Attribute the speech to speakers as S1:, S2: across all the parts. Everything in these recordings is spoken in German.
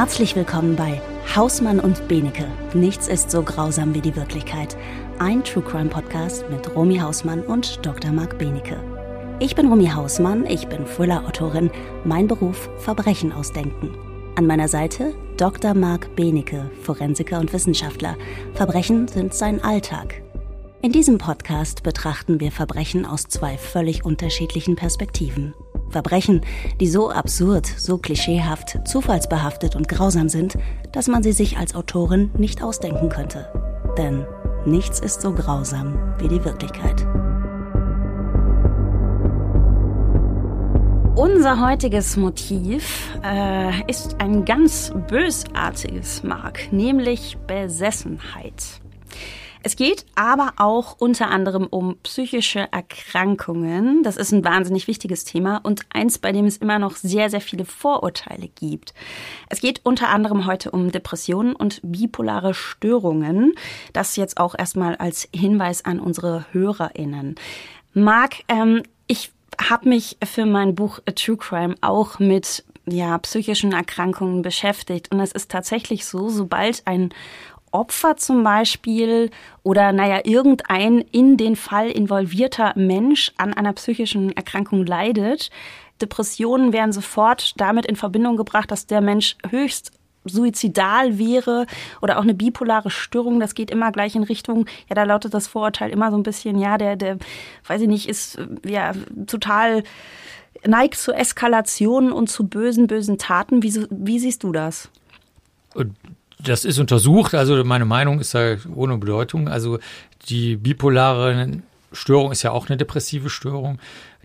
S1: Herzlich willkommen bei Hausmann und Benecke. Nichts ist so grausam wie die Wirklichkeit. Ein True Crime Podcast mit Romy Hausmann und Dr. Marc Benecke. Ich bin Romy Hausmann, ich bin Thriller-Autorin. Mein Beruf Verbrechen ausdenken. An meiner Seite Dr. Marc Benecke, Forensiker und Wissenschaftler. Verbrechen sind sein Alltag. In diesem Podcast betrachten wir Verbrechen aus zwei völlig unterschiedlichen Perspektiven. Verbrechen, die so absurd, so klischeehaft, zufallsbehaftet und grausam sind, dass man sie sich als Autorin nicht ausdenken könnte. Denn nichts ist so grausam wie die Wirklichkeit. Unser heutiges Motiv äh, ist ein ganz bösartiges, Mark, nämlich Besessenheit. Es geht aber auch unter anderem um psychische Erkrankungen. Das ist ein wahnsinnig wichtiges Thema und eins, bei dem es immer noch sehr, sehr viele Vorurteile gibt. Es geht unter anderem heute um Depressionen und bipolare Störungen. Das jetzt auch erstmal als Hinweis an unsere HörerInnen. Marc, ähm, ich habe mich für mein Buch A True Crime auch mit ja, psychischen Erkrankungen beschäftigt. Und es ist tatsächlich so, sobald ein Opfer zum Beispiel oder naja, irgendein in den Fall involvierter Mensch an einer psychischen Erkrankung leidet, Depressionen werden sofort damit in Verbindung gebracht, dass der Mensch höchst suizidal wäre oder auch eine bipolare Störung, das geht immer gleich in Richtung, ja, da lautet das Vorurteil immer so ein bisschen, ja, der, der, weiß ich nicht, ist ja total neigt zu Eskalationen und zu bösen, bösen Taten. Wie, wie siehst du das?
S2: Das ist untersucht, also meine Meinung ist da ohne Bedeutung. Also die bipolare Störung ist ja auch eine depressive Störung,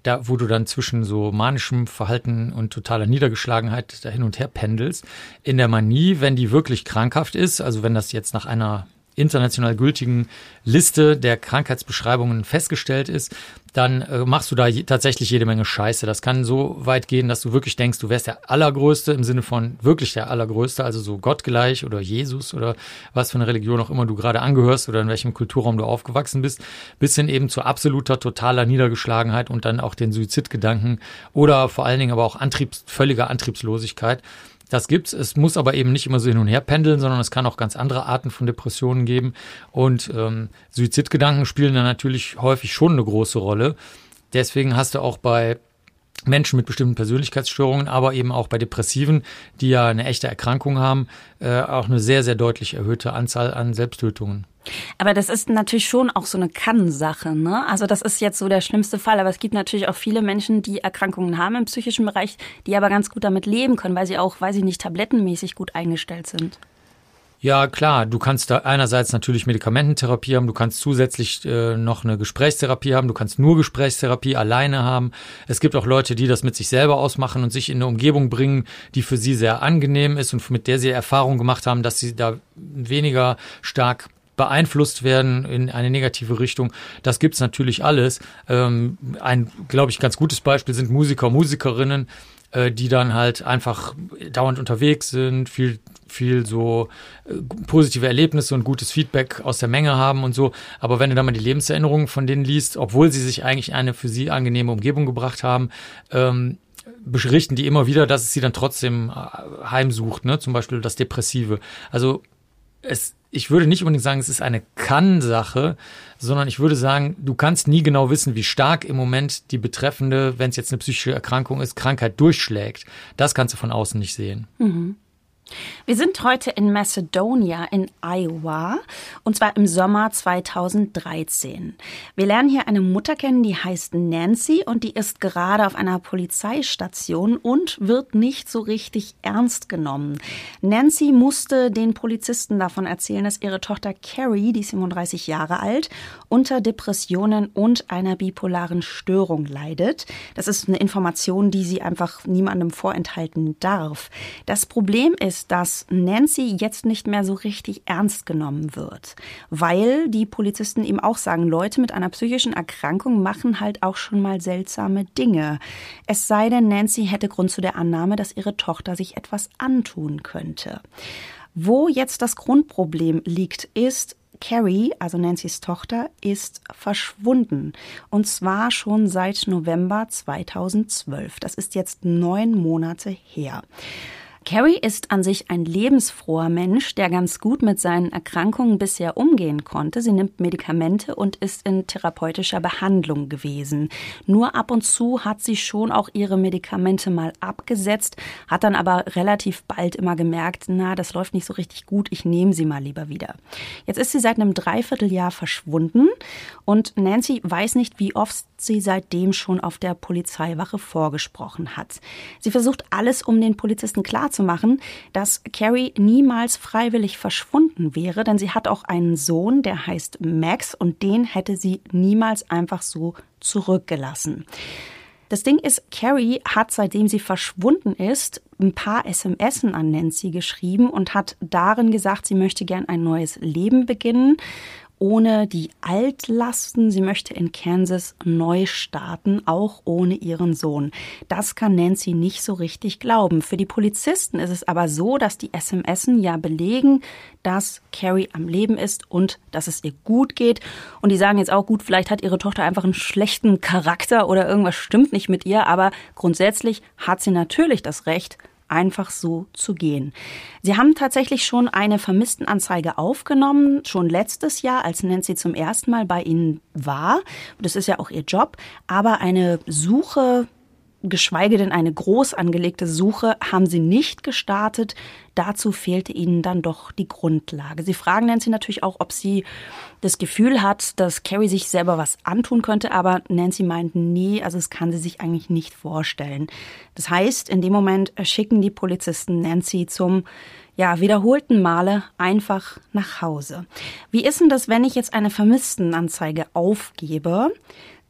S2: da wo du dann zwischen so manischem Verhalten und totaler Niedergeschlagenheit da hin und her pendelst. In der Manie, wenn die wirklich krankhaft ist, also wenn das jetzt nach einer international gültigen Liste der Krankheitsbeschreibungen festgestellt ist, dann äh, machst du da je, tatsächlich jede Menge Scheiße. Das kann so weit gehen, dass du wirklich denkst, du wärst der Allergrößte im Sinne von wirklich der Allergrößte, also so gottgleich oder Jesus oder was für eine Religion auch immer du gerade angehörst oder in welchem Kulturraum du aufgewachsen bist, bis hin eben zu absoluter, totaler Niedergeschlagenheit und dann auch den Suizidgedanken oder vor allen Dingen aber auch Antriebs, völliger Antriebslosigkeit. Das gibt's. Es muss aber eben nicht immer so hin und her pendeln, sondern es kann auch ganz andere Arten von Depressionen geben. Und ähm, Suizidgedanken spielen da natürlich häufig schon eine große Rolle. Deswegen hast du auch bei Menschen mit bestimmten Persönlichkeitsstörungen, aber eben auch bei Depressiven, die ja eine echte Erkrankung haben, äh, auch eine sehr, sehr deutlich erhöhte Anzahl an Selbsttötungen.
S1: Aber das ist natürlich schon auch so eine Kann-Sache, ne? Also das ist jetzt so der schlimmste Fall, aber es gibt natürlich auch viele Menschen, die Erkrankungen haben im psychischen Bereich, die aber ganz gut damit leben können, weil sie auch, weiß ich nicht, tablettenmäßig gut eingestellt sind.
S2: Ja, klar, du kannst da einerseits natürlich Medikamententherapie haben, du kannst zusätzlich äh, noch eine Gesprächstherapie haben, du kannst nur Gesprächstherapie alleine haben. Es gibt auch Leute, die das mit sich selber ausmachen und sich in eine Umgebung bringen, die für sie sehr angenehm ist und mit der sie Erfahrung gemacht haben, dass sie da weniger stark beeinflusst werden in eine negative Richtung. Das gibt's natürlich alles. Ähm, ein, glaube ich, ganz gutes Beispiel sind Musiker, Musikerinnen, äh, die dann halt einfach dauernd unterwegs sind, viel viel so äh, positive Erlebnisse und gutes Feedback aus der Menge haben und so. Aber wenn du dann mal die Lebenserinnerungen von denen liest, obwohl sie sich eigentlich eine für sie angenehme Umgebung gebracht haben, ähm, berichten die immer wieder, dass es sie dann trotzdem äh, heimsucht, ne? Zum Beispiel das Depressive. Also es ich würde nicht unbedingt sagen, es ist eine Kann-Sache, sondern ich würde sagen, du kannst nie genau wissen, wie stark im Moment die betreffende, wenn es jetzt eine psychische Erkrankung ist, Krankheit durchschlägt. Das kannst du von außen nicht sehen.
S1: Mhm. Wir sind heute in Macedonia in Iowa und zwar im Sommer 2013. Wir lernen hier eine Mutter kennen, die heißt Nancy und die ist gerade auf einer Polizeistation und wird nicht so richtig ernst genommen. Nancy musste den Polizisten davon erzählen, dass ihre Tochter Carrie, die ist 37 Jahre alt, unter Depressionen und einer bipolaren Störung leidet. Das ist eine Information, die sie einfach niemandem vorenthalten darf. Das Problem ist, dass Nancy jetzt nicht mehr so richtig ernst genommen wird, weil die Polizisten ihm auch sagen, Leute mit einer psychischen Erkrankung machen halt auch schon mal seltsame Dinge. Es sei denn, Nancy hätte Grund zu der Annahme, dass ihre Tochter sich etwas antun könnte. Wo jetzt das Grundproblem liegt, ist, Carrie, also Nancy's Tochter, ist verschwunden. Und zwar schon seit November 2012. Das ist jetzt neun Monate her. Carrie ist an sich ein lebensfroher Mensch, der ganz gut mit seinen Erkrankungen bisher umgehen konnte. Sie nimmt Medikamente und ist in therapeutischer Behandlung gewesen. Nur ab und zu hat sie schon auch ihre Medikamente mal abgesetzt, hat dann aber relativ bald immer gemerkt, na, das läuft nicht so richtig gut, ich nehme sie mal lieber wieder. Jetzt ist sie seit einem Dreivierteljahr verschwunden und Nancy weiß nicht, wie oft sie seitdem schon auf der Polizeiwache vorgesprochen hat. Sie versucht alles, um den Polizisten klarzumachen, dass Carrie niemals freiwillig verschwunden wäre, denn sie hat auch einen Sohn, der heißt Max und den hätte sie niemals einfach so zurückgelassen. Das Ding ist, Carrie hat, seitdem sie verschwunden ist, ein paar SMS an Nancy geschrieben und hat darin gesagt, sie möchte gern ein neues Leben beginnen ohne die Altlasten. Sie möchte in Kansas neu starten, auch ohne ihren Sohn. Das kann Nancy nicht so richtig glauben. Für die Polizisten ist es aber so, dass die SMS ja belegen, dass Carrie am Leben ist und dass es ihr gut geht. Und die sagen jetzt auch, gut, vielleicht hat ihre Tochter einfach einen schlechten Charakter oder irgendwas stimmt nicht mit ihr, aber grundsätzlich hat sie natürlich das Recht, einfach so zu gehen. Sie haben tatsächlich schon eine Vermisstenanzeige aufgenommen, schon letztes Jahr, als Nancy zum ersten Mal bei Ihnen war. Das ist ja auch ihr Job. Aber eine Suche geschweige denn eine groß angelegte Suche haben sie nicht gestartet. Dazu fehlte ihnen dann doch die Grundlage. Sie fragen Nancy natürlich auch, ob sie das Gefühl hat, dass Carrie sich selber was antun könnte, aber Nancy meint, nee, also es kann sie sich eigentlich nicht vorstellen. Das heißt, in dem Moment schicken die Polizisten Nancy zum ja, wiederholten Male einfach nach Hause. Wie ist denn das, wenn ich jetzt eine Vermisstenanzeige aufgebe?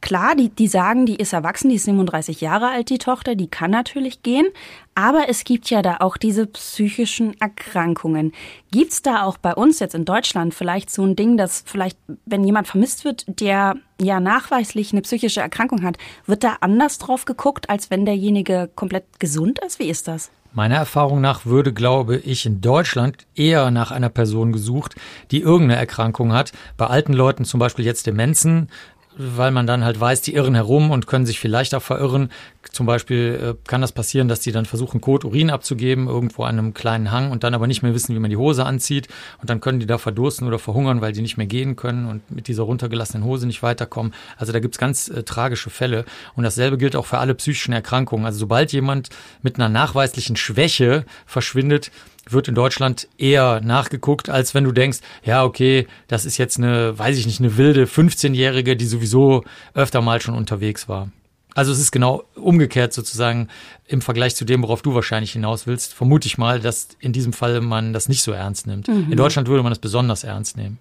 S1: Klar, die, die sagen, die ist erwachsen, die ist 37 Jahre alt, die Tochter, die kann natürlich gehen. Aber es gibt ja da auch diese psychischen Erkrankungen. Gibt's da auch bei uns jetzt in Deutschland vielleicht so ein Ding, dass vielleicht, wenn jemand vermisst wird, der ja nachweislich eine psychische Erkrankung hat, wird da anders drauf geguckt, als wenn derjenige komplett gesund ist? Wie ist das?
S2: Meiner Erfahrung nach würde, glaube ich, in Deutschland eher nach einer Person gesucht, die irgendeine Erkrankung hat. Bei alten Leuten zum Beispiel jetzt Demenzen weil man dann halt weiß, die irren herum und können sich vielleicht auch verirren. Zum Beispiel äh, kann das passieren, dass die dann versuchen, Kot, Urin abzugeben, irgendwo an einem kleinen Hang und dann aber nicht mehr wissen, wie man die Hose anzieht. Und dann können die da verdursten oder verhungern, weil die nicht mehr gehen können und mit dieser runtergelassenen Hose nicht weiterkommen. Also da gibt's ganz äh, tragische Fälle. Und dasselbe gilt auch für alle psychischen Erkrankungen. Also sobald jemand mit einer nachweislichen Schwäche verschwindet, wird in Deutschland eher nachgeguckt, als wenn du denkst, ja, okay, das ist jetzt eine, weiß ich nicht, eine wilde 15-Jährige, die sowieso öfter mal schon unterwegs war. Also es ist genau umgekehrt sozusagen im Vergleich zu dem, worauf du wahrscheinlich hinaus willst. Vermute ich mal, dass in diesem Fall man das nicht so ernst nimmt. Mhm. In Deutschland würde man das besonders ernst nehmen.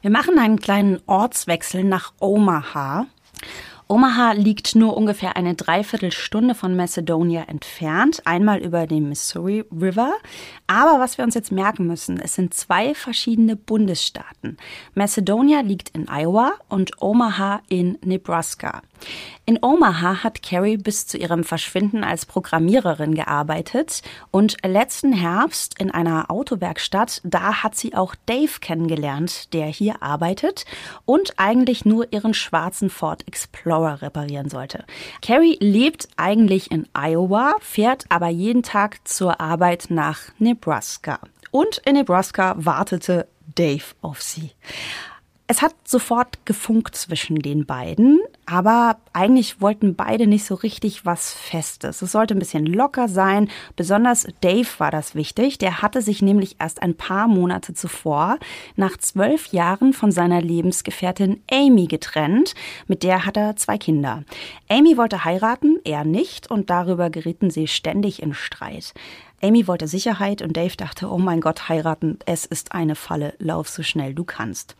S1: Wir machen einen kleinen Ortswechsel nach Omaha. Omaha liegt nur ungefähr eine Dreiviertelstunde von Macedonia entfernt, einmal über den Missouri River. Aber was wir uns jetzt merken müssen, es sind zwei verschiedene Bundesstaaten. Macedonia liegt in Iowa und Omaha in Nebraska. In Omaha hat Carrie bis zu ihrem Verschwinden als Programmiererin gearbeitet und letzten Herbst in einer Autowerkstatt, da hat sie auch Dave kennengelernt, der hier arbeitet und eigentlich nur ihren schwarzen Ford Explorer reparieren sollte. Carrie lebt eigentlich in Iowa, fährt aber jeden Tag zur Arbeit nach Nebraska. Und in Nebraska wartete Dave auf sie. Es hat sofort gefunkt zwischen den beiden, aber eigentlich wollten beide nicht so richtig was Festes. Es sollte ein bisschen locker sein. Besonders Dave war das wichtig. Der hatte sich nämlich erst ein paar Monate zuvor nach zwölf Jahren von seiner Lebensgefährtin Amy getrennt. Mit der hat er zwei Kinder. Amy wollte heiraten, er nicht, und darüber gerieten sie ständig in Streit. Amy wollte Sicherheit und Dave dachte, oh mein Gott, heiraten, es ist eine Falle, lauf so schnell du kannst.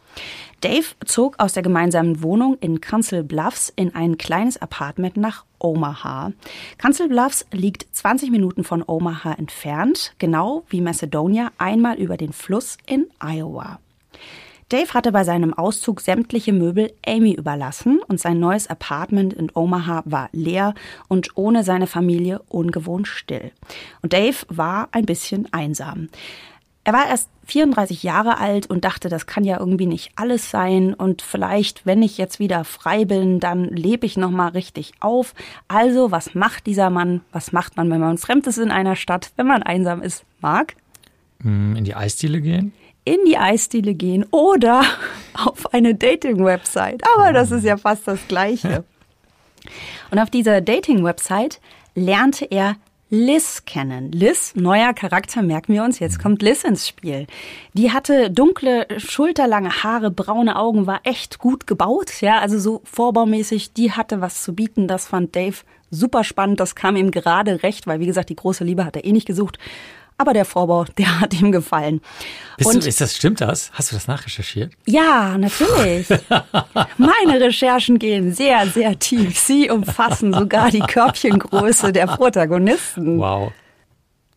S1: Dave zog aus der gemeinsamen Wohnung in Council Bluffs in ein kleines Apartment nach Omaha. Council Bluffs liegt 20 Minuten von Omaha entfernt, genau wie Macedonia einmal über den Fluss in Iowa. Dave hatte bei seinem Auszug sämtliche Möbel Amy überlassen und sein neues Apartment in Omaha war leer und ohne seine Familie ungewohnt still. Und Dave war ein bisschen einsam. Er war erst 34 Jahre alt und dachte, das kann ja irgendwie nicht alles sein und vielleicht, wenn ich jetzt wieder frei bin, dann lebe ich noch mal richtig auf. Also, was macht dieser Mann? Was macht man, wenn man fremd ist in einer Stadt, wenn man einsam ist? Marc?
S2: Hm, in die Eisdiele gehen?
S1: In die Eisdiele gehen oder auf eine Dating-Website. Aber das ist ja fast das Gleiche. Und auf dieser Dating-Website lernte er Liz kennen. Liz, neuer Charakter, merken wir uns, jetzt kommt Liz ins Spiel. Die hatte dunkle, schulterlange Haare, braune Augen, war echt gut gebaut, ja, also so vorbaumäßig, die hatte was zu bieten, das fand Dave super spannend, das kam ihm gerade recht, weil wie gesagt, die große Liebe hat er eh nicht gesucht aber der Vorbau, der hat ihm gefallen.
S2: Bist und, du, ist das, stimmt das? Hast du das nachrecherchiert?
S1: Ja, natürlich. Meine Recherchen gehen sehr, sehr tief. Sie umfassen sogar die Körbchengröße der Protagonisten.
S2: Wow.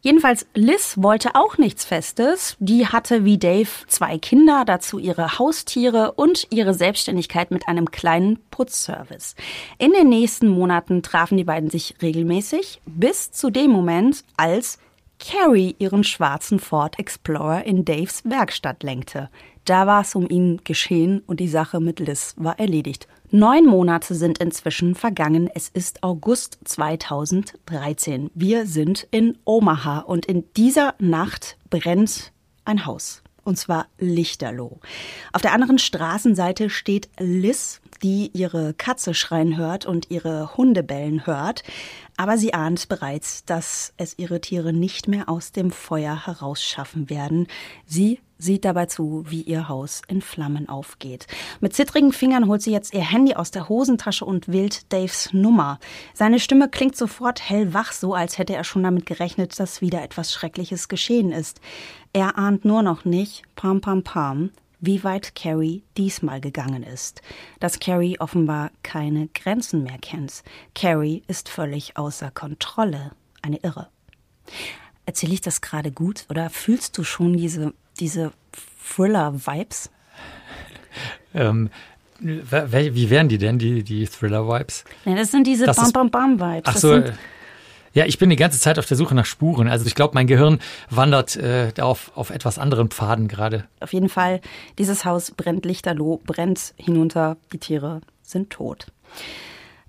S1: Jedenfalls, Liz wollte auch nichts Festes. Die hatte wie Dave zwei Kinder, dazu ihre Haustiere und ihre Selbstständigkeit mit einem kleinen Putzservice. In den nächsten Monaten trafen die beiden sich regelmäßig, bis zu dem Moment, als Carrie ihren schwarzen Ford Explorer in Daves Werkstatt lenkte. Da war es um ihn geschehen und die Sache mit Liz war erledigt. Neun Monate sind inzwischen vergangen. Es ist August 2013. Wir sind in Omaha und in dieser Nacht brennt ein Haus. Und zwar lichterloh. Auf der anderen Straßenseite steht Liz, die ihre Katze schreien hört und ihre Hunde bellen hört. Aber sie ahnt bereits, dass es ihre Tiere nicht mehr aus dem Feuer herausschaffen werden. Sie sieht dabei zu, wie ihr Haus in Flammen aufgeht. Mit zittrigen Fingern holt sie jetzt ihr Handy aus der Hosentasche und wählt Daves Nummer. Seine Stimme klingt sofort hellwach, so als hätte er schon damit gerechnet, dass wieder etwas Schreckliches geschehen ist. Er ahnt nur noch nicht, pam pam pam, wie weit Carrie diesmal gegangen ist. Dass Carrie offenbar keine Grenzen mehr kennt. Carrie ist völlig außer Kontrolle. Eine Irre. Erzähle ich das gerade gut oder fühlst du schon diese, diese Thriller-Vibes?
S2: ähm, wie wären die denn, die, die Thriller-Vibes?
S1: Ja, das sind diese Bam-Bam-Bam-Vibes.
S2: Ach so, ja, ich bin die ganze Zeit auf der Suche nach Spuren. Also ich glaube, mein Gehirn wandert äh, auf, auf etwas anderen Pfaden gerade.
S1: Auf jeden Fall, dieses Haus brennt lichterloh, brennt hinunter, die Tiere sind tot.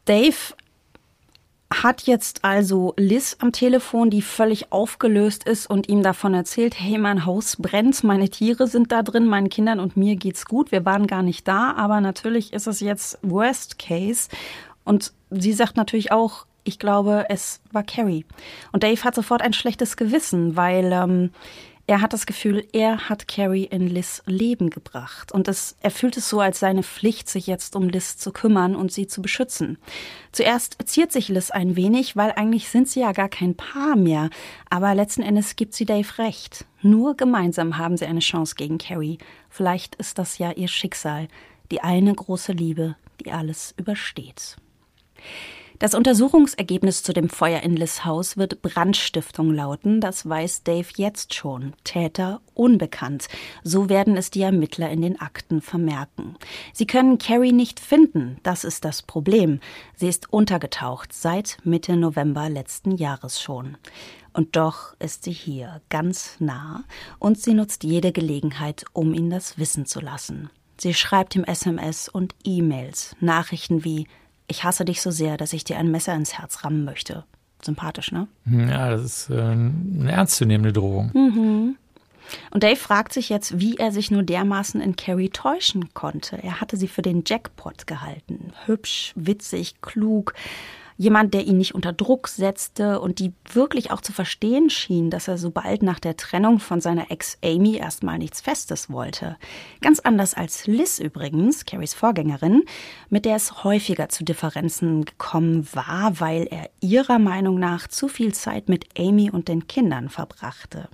S1: Dave hat jetzt also Liz am Telefon, die völlig aufgelöst ist und ihm davon erzählt, hey, mein Haus brennt, meine Tiere sind da drin, meinen Kindern und mir geht's gut, wir waren gar nicht da, aber natürlich ist es jetzt Worst Case. Und sie sagt natürlich auch, ich glaube, es war Carrie. Und Dave hat sofort ein schlechtes Gewissen, weil ähm, er hat das Gefühl, er hat Carrie in Liz Leben gebracht. Und es, er fühlt es so als seine Pflicht, sich jetzt um Liz zu kümmern und sie zu beschützen. Zuerst ziert sich Liz ein wenig, weil eigentlich sind sie ja gar kein Paar mehr. Aber letzten Endes gibt sie Dave recht. Nur gemeinsam haben sie eine Chance gegen Carrie. Vielleicht ist das ja ihr Schicksal. Die eine große Liebe, die alles übersteht. Das Untersuchungsergebnis zu dem Feuer in Liz Haus wird Brandstiftung lauten. Das weiß Dave jetzt schon. Täter unbekannt. So werden es die Ermittler in den Akten vermerken. Sie können Carrie nicht finden. Das ist das Problem. Sie ist untergetaucht seit Mitte November letzten Jahres schon. Und doch ist sie hier, ganz nah, und sie nutzt jede Gelegenheit, um ihn das wissen zu lassen. Sie schreibt ihm SMS und E-Mails, Nachrichten wie ich hasse dich so sehr, dass ich dir ein Messer ins Herz rammen möchte. Sympathisch, ne?
S2: Ja, das ist äh, eine ernstzunehmende Drohung.
S1: Mhm. Und Dave fragt sich jetzt, wie er sich nur dermaßen in Carrie täuschen konnte. Er hatte sie für den Jackpot gehalten. Hübsch, witzig, klug jemand, der ihn nicht unter Druck setzte und die wirklich auch zu verstehen schien, dass er so bald nach der Trennung von seiner Ex Amy erstmal nichts Festes wollte. Ganz anders als Liz übrigens, Carries Vorgängerin, mit der es häufiger zu Differenzen gekommen war, weil er ihrer Meinung nach zu viel Zeit mit Amy und den Kindern verbrachte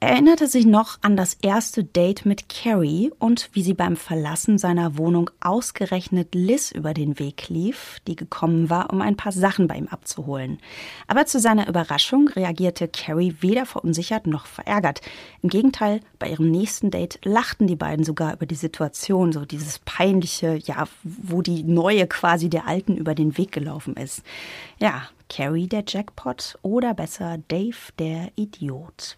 S1: erinnerte sich noch an das erste Date mit Carrie und wie sie beim Verlassen seiner Wohnung ausgerechnet Liz über den Weg lief, die gekommen war, um ein paar Sachen bei ihm abzuholen. Aber zu seiner Überraschung reagierte Carrie weder verunsichert noch verärgert. Im Gegenteil, bei ihrem nächsten Date lachten die beiden sogar über die Situation, so dieses peinliche, ja, wo die neue quasi der alten über den Weg gelaufen ist. Ja, Carrie der Jackpot oder besser Dave der Idiot.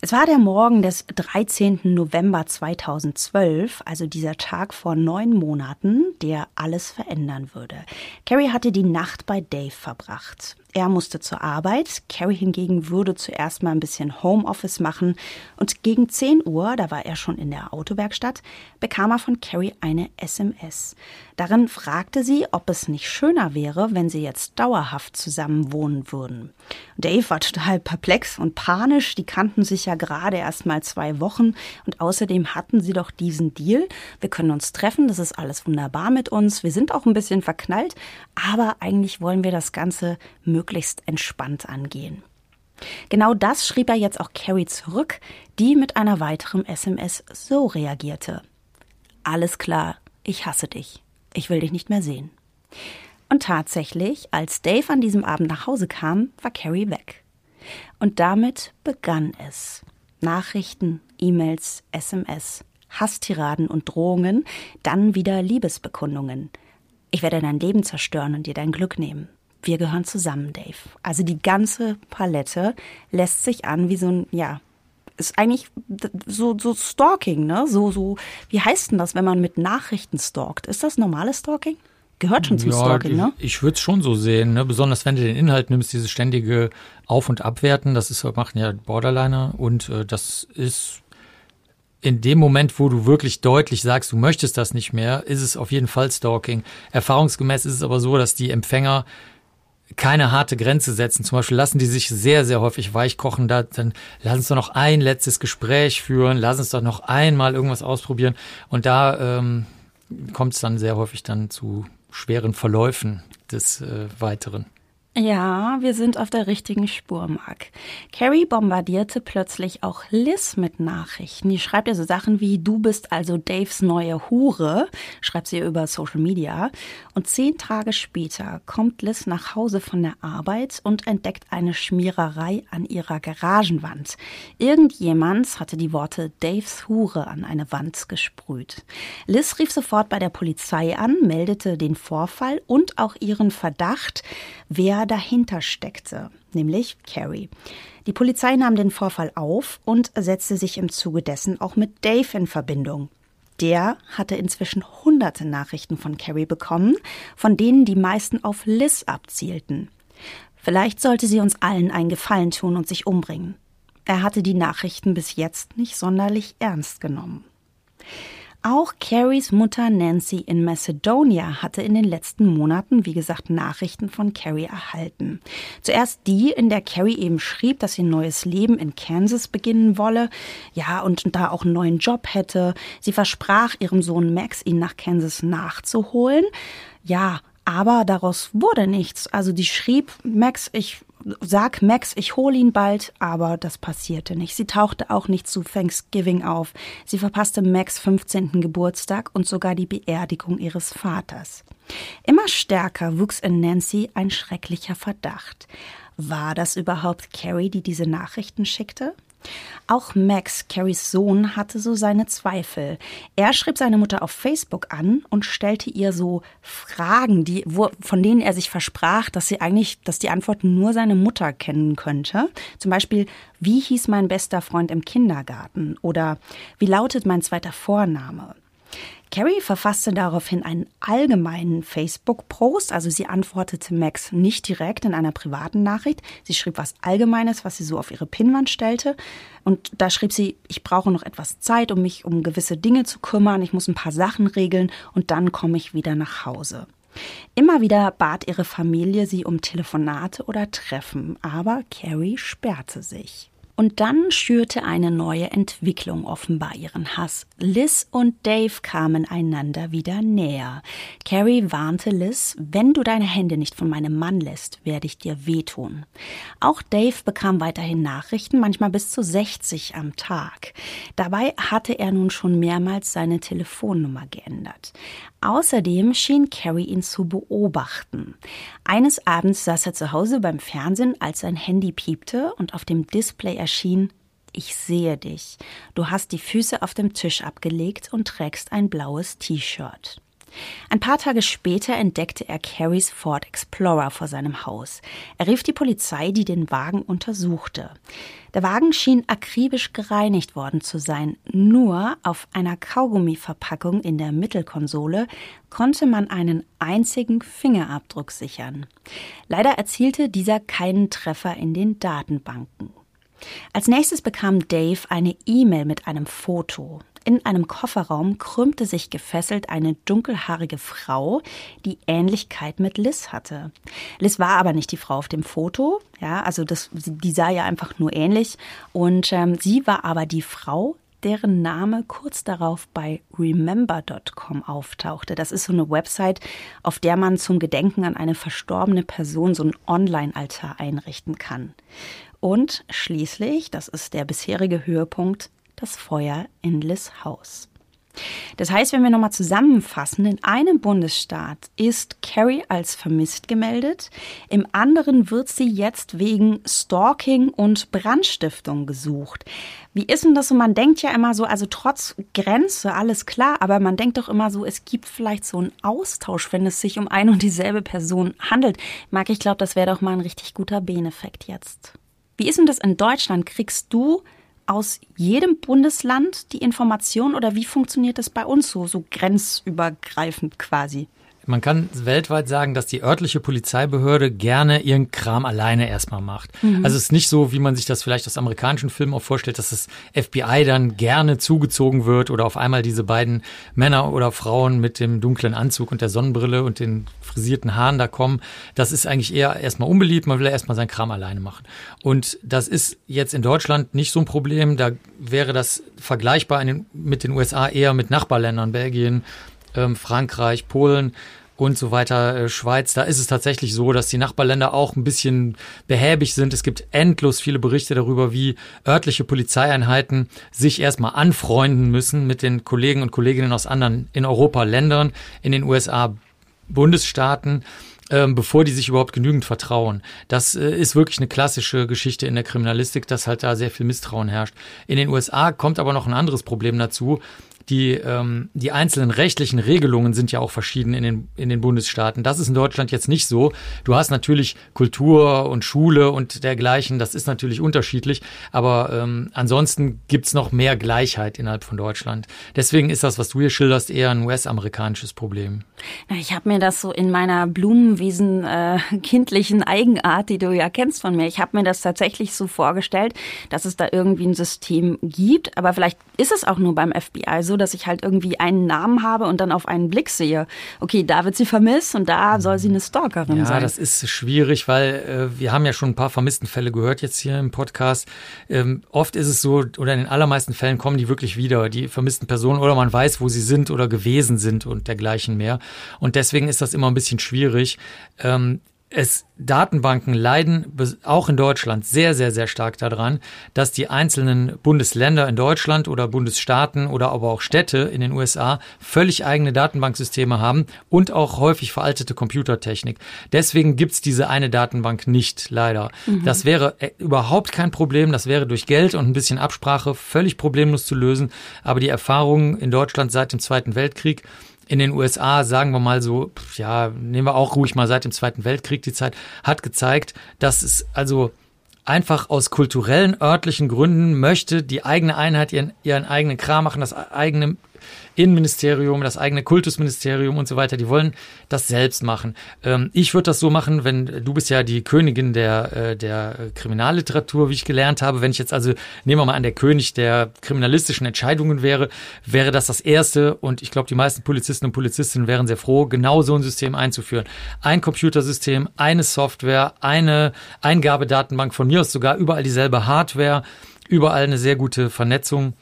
S1: Es war der Morgen des 13. November 2012, also dieser Tag vor neun Monaten, der alles verändern würde. Carrie hatte die Nacht bei Dave verbracht. Er musste zur Arbeit, Carrie hingegen würde zuerst mal ein bisschen Homeoffice machen. Und gegen 10 Uhr, da war er schon in der Autowerkstatt, bekam er von Carrie eine SMS. Darin fragte sie, ob es nicht schöner wäre, wenn sie jetzt dauerhaft zusammen wohnen würden. Dave war total perplex und panisch, die kannten sich ja gerade erst mal zwei Wochen. Und außerdem hatten sie doch diesen Deal, wir können uns treffen, das ist alles wunderbar mit uns, wir sind auch ein bisschen verknallt, aber eigentlich wollen wir das Ganze möglichst möglichst entspannt angehen. Genau das schrieb er jetzt auch Carrie zurück, die mit einer weiteren SMS so reagierte. Alles klar, ich hasse dich. Ich will dich nicht mehr sehen. Und tatsächlich, als Dave an diesem Abend nach Hause kam, war Carrie weg. Und damit begann es. Nachrichten, E-Mails, SMS, Hasstiraden und Drohungen, dann wieder Liebesbekundungen. Ich werde dein Leben zerstören und dir dein Glück nehmen wir gehören zusammen, Dave. Also die ganze Palette lässt sich an wie so ein, ja, ist eigentlich so, so Stalking, ne? So, so, wie heißt denn das, wenn man mit Nachrichten stalkt? Ist das normales Stalking? Gehört schon zum ja, Stalking, ne?
S2: Ich, ich würde es schon so sehen, ne? Besonders wenn du den Inhalt nimmst, dieses ständige Auf- und Abwerten, das ist, machen ja Borderliner und äh, das ist in dem Moment, wo du wirklich deutlich sagst, du möchtest das nicht mehr, ist es auf jeden Fall Stalking. Erfahrungsgemäß ist es aber so, dass die Empfänger keine harte Grenze setzen. Zum Beispiel lassen die sich sehr, sehr häufig weichkochen. Da, dann lass uns doch noch ein letztes Gespräch führen, lass uns doch noch einmal irgendwas ausprobieren. Und da ähm, kommt es dann sehr häufig dann zu schweren Verläufen des äh, Weiteren.
S1: Ja, wir sind auf der richtigen Spur, Mark. Carrie bombardierte plötzlich auch Liz mit Nachrichten. Die schreibt ihr so Sachen wie, du bist also Daves neue Hure, schreibt sie über Social Media. Und zehn Tage später kommt Liz nach Hause von der Arbeit und entdeckt eine Schmiererei an ihrer Garagenwand. Irgendjemand hatte die Worte Daves Hure an eine Wand gesprüht. Liz rief sofort bei der Polizei an, meldete den Vorfall und auch ihren Verdacht, wer dahinter steckte, nämlich Carrie. Die Polizei nahm den Vorfall auf und setzte sich im Zuge dessen auch mit Dave in Verbindung. Der hatte inzwischen hunderte Nachrichten von Carrie bekommen, von denen die meisten auf Liz abzielten. Vielleicht sollte sie uns allen einen Gefallen tun und sich umbringen. Er hatte die Nachrichten bis jetzt nicht sonderlich ernst genommen. Auch Carries Mutter Nancy in Macedonia hatte in den letzten Monaten, wie gesagt, Nachrichten von Carrie erhalten. Zuerst die, in der Carrie eben schrieb, dass sie ein neues Leben in Kansas beginnen wolle, ja, und da auch einen neuen Job hätte. Sie versprach ihrem Sohn Max, ihn nach Kansas nachzuholen. Ja, aber daraus wurde nichts. Also die schrieb, Max, ich sag Max, ich hole ihn bald, aber das passierte nicht. Sie tauchte auch nicht zu Thanksgiving auf. Sie verpasste Max 15. Geburtstag und sogar die Beerdigung ihres Vaters. Immer stärker wuchs in Nancy ein schrecklicher Verdacht. War das überhaupt Carrie, die diese Nachrichten schickte? Auch Max, Carries Sohn, hatte so seine Zweifel. Er schrieb seine Mutter auf Facebook an und stellte ihr so Fragen, die, wo, von denen er sich versprach, dass sie eigentlich, dass die Antwort nur seine Mutter kennen könnte. Zum Beispiel, wie hieß mein bester Freund im Kindergarten? Oder wie lautet mein zweiter Vorname? Carrie verfasste daraufhin einen allgemeinen Facebook-Post, also sie antwortete Max nicht direkt in einer privaten Nachricht. Sie schrieb was Allgemeines, was sie so auf ihre Pinnwand stellte. Und da schrieb sie, ich brauche noch etwas Zeit, um mich um gewisse Dinge zu kümmern, ich muss ein paar Sachen regeln und dann komme ich wieder nach Hause. Immer wieder bat ihre Familie sie um Telefonate oder Treffen, aber Carrie sperrte sich. Und dann schürte eine neue Entwicklung offenbar ihren Hass. Liz und Dave kamen einander wieder näher. Carrie warnte Liz, wenn du deine Hände nicht von meinem Mann lässt, werde ich dir wehtun. Auch Dave bekam weiterhin Nachrichten, manchmal bis zu 60 am Tag. Dabei hatte er nun schon mehrmals seine Telefonnummer geändert. Außerdem schien Carrie ihn zu beobachten. Eines Abends saß er zu Hause beim Fernsehen, als sein Handy piepte und auf dem Display erschien Ich sehe dich. Du hast die Füße auf dem Tisch abgelegt und trägst ein blaues T-Shirt. Ein paar Tage später entdeckte er Carries Ford Explorer vor seinem Haus. Er rief die Polizei, die den Wagen untersuchte. Der Wagen schien akribisch gereinigt worden zu sein. Nur auf einer Kaugummiverpackung in der Mittelkonsole konnte man einen einzigen Fingerabdruck sichern. Leider erzielte dieser keinen Treffer in den Datenbanken. Als nächstes bekam Dave eine E-Mail mit einem Foto. In einem Kofferraum krümmte sich gefesselt eine dunkelhaarige Frau, die Ähnlichkeit mit Liz hatte. Liz war aber nicht die Frau auf dem Foto, ja, also das, die sah ja einfach nur ähnlich. Und ähm, sie war aber die Frau, deren Name kurz darauf bei remember.com auftauchte. Das ist so eine Website, auf der man zum Gedenken an eine verstorbene Person so ein Online-Altar einrichten kann. Und schließlich, das ist der bisherige Höhepunkt, das Feuer in Liz Haus. Das heißt, wenn wir nochmal zusammenfassen, in einem Bundesstaat ist Carrie als vermisst gemeldet, im anderen wird sie jetzt wegen Stalking und Brandstiftung gesucht. Wie ist denn das so? Man denkt ja immer so, also trotz Grenze, alles klar, aber man denkt doch immer so, es gibt vielleicht so einen Austausch, wenn es sich um ein und dieselbe Person handelt. Marc, ich glaube, das wäre doch mal ein richtig guter Beneffekt jetzt. Wie ist denn das in Deutschland? Kriegst du aus jedem Bundesland die Information oder wie funktioniert das bei uns so, so grenzübergreifend quasi?
S2: Man kann weltweit sagen, dass die örtliche Polizeibehörde gerne ihren Kram alleine erstmal macht. Mhm. Also es ist nicht so, wie man sich das vielleicht aus amerikanischen Filmen auch vorstellt, dass das FBI dann gerne zugezogen wird oder auf einmal diese beiden Männer oder Frauen mit dem dunklen Anzug und der Sonnenbrille und den frisierten Haaren da kommen. Das ist eigentlich eher erstmal unbeliebt. Man will ja erstmal seinen Kram alleine machen. Und das ist jetzt in Deutschland nicht so ein Problem. Da wäre das vergleichbar mit den USA eher mit Nachbarländern, Belgien, ähm, Frankreich, Polen und so weiter, äh, Schweiz, da ist es tatsächlich so, dass die Nachbarländer auch ein bisschen behäbig sind. Es gibt endlos viele Berichte darüber, wie örtliche Polizeieinheiten sich erstmal anfreunden müssen mit den Kollegen und Kolleginnen aus anderen in Europa Ländern, in den USA Bundesstaaten ähm, bevor die sich überhaupt genügend vertrauen. Das äh, ist wirklich eine klassische Geschichte in der Kriminalistik, dass halt da sehr viel Misstrauen herrscht. In den USA kommt aber noch ein anderes Problem dazu die, ähm, die einzelnen rechtlichen Regelungen sind ja auch verschieden in den, in den Bundesstaaten. Das ist in Deutschland jetzt nicht so. Du hast natürlich Kultur und Schule und dergleichen, das ist natürlich unterschiedlich, aber ähm, ansonsten gibt's noch mehr Gleichheit innerhalb von Deutschland. Deswegen ist das, was du hier schilderst, eher ein US-amerikanisches Problem.
S1: Ich habe mir das so in meiner Blumenwesen äh, kindlichen Eigenart, die du ja kennst von mir, ich habe mir das tatsächlich so vorgestellt, dass es da irgendwie ein System gibt, aber vielleicht ist es auch nur beim FBI so, dass ich halt irgendwie einen Namen habe und dann auf einen Blick sehe, okay, da wird sie vermisst und da soll sie eine Stalkerin
S2: ja,
S1: sein.
S2: Ja, das ist schwierig, weil äh, wir haben ja schon ein paar vermissten Fälle gehört jetzt hier im Podcast. Ähm, oft ist es so, oder in den allermeisten Fällen kommen die wirklich wieder, die vermissten Personen, oder man weiß, wo sie sind oder gewesen sind und dergleichen mehr. Und deswegen ist das immer ein bisschen schwierig. Ähm, es Datenbanken leiden auch in Deutschland sehr, sehr, sehr stark daran, dass die einzelnen Bundesländer in Deutschland oder Bundesstaaten oder aber auch Städte in den USA völlig eigene Datenbanksysteme haben und auch häufig veraltete Computertechnik. Deswegen gibt's diese eine Datenbank nicht, leider. Mhm. Das wäre äh, überhaupt kein Problem. Das wäre durch Geld und ein bisschen Absprache völlig problemlos zu lösen. Aber die Erfahrungen in Deutschland seit dem Zweiten Weltkrieg in den USA, sagen wir mal so, ja, nehmen wir auch ruhig mal seit dem Zweiten Weltkrieg die Zeit, hat gezeigt, dass es also einfach aus kulturellen, örtlichen Gründen möchte die eigene Einheit ihren, ihren eigenen Kram machen, das eigene Innenministerium, das eigene Kultusministerium und so weiter, die wollen das selbst machen. Ähm, ich würde das so machen, wenn du bist ja die Königin der, äh, der Kriminalliteratur, wie ich gelernt habe. Wenn ich jetzt also, nehmen wir mal an, der König der kriminalistischen Entscheidungen wäre, wäre das das Erste und ich glaube, die meisten Polizisten und Polizistinnen wären sehr froh, genau so ein System einzuführen. Ein Computersystem, eine Software, eine Eingabedatenbank, von mir aus sogar überall dieselbe Hardware, überall eine sehr gute Vernetzung.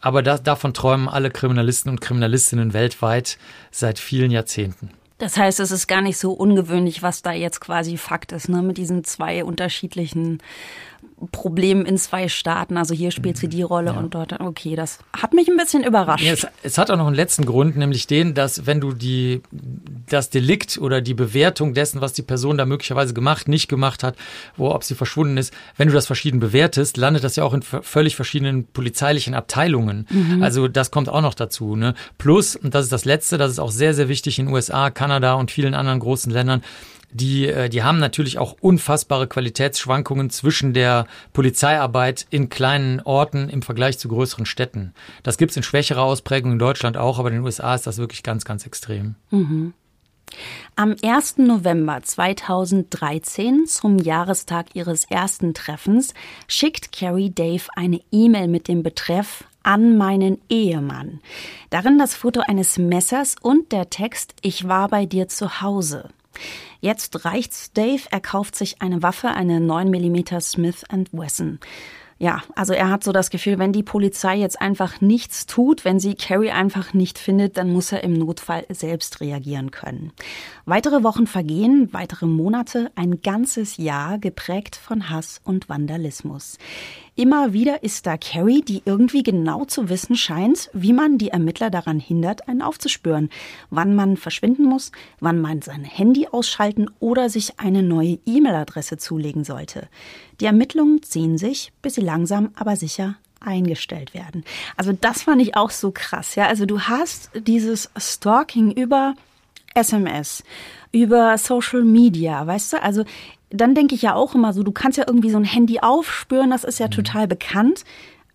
S2: Aber das, davon träumen alle Kriminalisten und Kriminalistinnen weltweit seit vielen Jahrzehnten.
S1: Das heißt, es ist gar nicht so ungewöhnlich, was da jetzt quasi Fakt ist, ne? mit diesen zwei unterschiedlichen Problem in zwei Staaten. Also hier spielt sie die Rolle ja. und dort. Okay, das hat mich ein bisschen überrascht.
S2: Ja, es, es, hat auch noch einen letzten Grund, nämlich den, dass wenn du die, das Delikt oder die Bewertung dessen, was die Person da möglicherweise gemacht, nicht gemacht hat, wo, ob sie verschwunden ist, wenn du das verschieden bewertest, landet das ja auch in völlig verschiedenen polizeilichen Abteilungen. Mhm. Also das kommt auch noch dazu. Ne? Plus, und das ist das Letzte, das ist auch sehr, sehr wichtig in USA, Kanada und vielen anderen großen Ländern, die, äh, die haben natürlich auch unfassbare Qualitätsschwankungen zwischen der Polizeiarbeit in kleinen Orten im Vergleich zu größeren Städten. Das gibt's in schwächerer Ausprägung in Deutschland auch, aber in den USA ist das wirklich ganz, ganz extrem.
S1: Mhm. Am 1. November 2013, zum Jahrestag ihres ersten Treffens, schickt Carrie Dave eine E-Mail mit dem Betreff an meinen Ehemann. Darin das Foto eines Messers und der Text Ich war bei dir zu Hause. Jetzt reicht's Dave, er kauft sich eine Waffe, eine 9 mm Smith Wesson. Ja, also er hat so das Gefühl, wenn die Polizei jetzt einfach nichts tut, wenn sie Carrie einfach nicht findet, dann muss er im Notfall selbst reagieren können. Weitere Wochen vergehen, weitere Monate, ein ganzes Jahr geprägt von Hass und Vandalismus. Immer wieder ist da Carrie, die irgendwie genau zu wissen scheint, wie man die Ermittler daran hindert, einen aufzuspüren, wann man verschwinden muss, wann man sein Handy ausschalten oder sich eine neue E-Mail-Adresse zulegen sollte. Die Ermittlungen ziehen sich, bis sie langsam aber sicher eingestellt werden. Also das fand ich auch so krass, ja. Also du hast dieses Stalking über SMS, über Social Media, weißt du? Also dann denke ich ja auch immer so, du kannst ja irgendwie so ein Handy aufspüren, das ist ja mhm. total bekannt.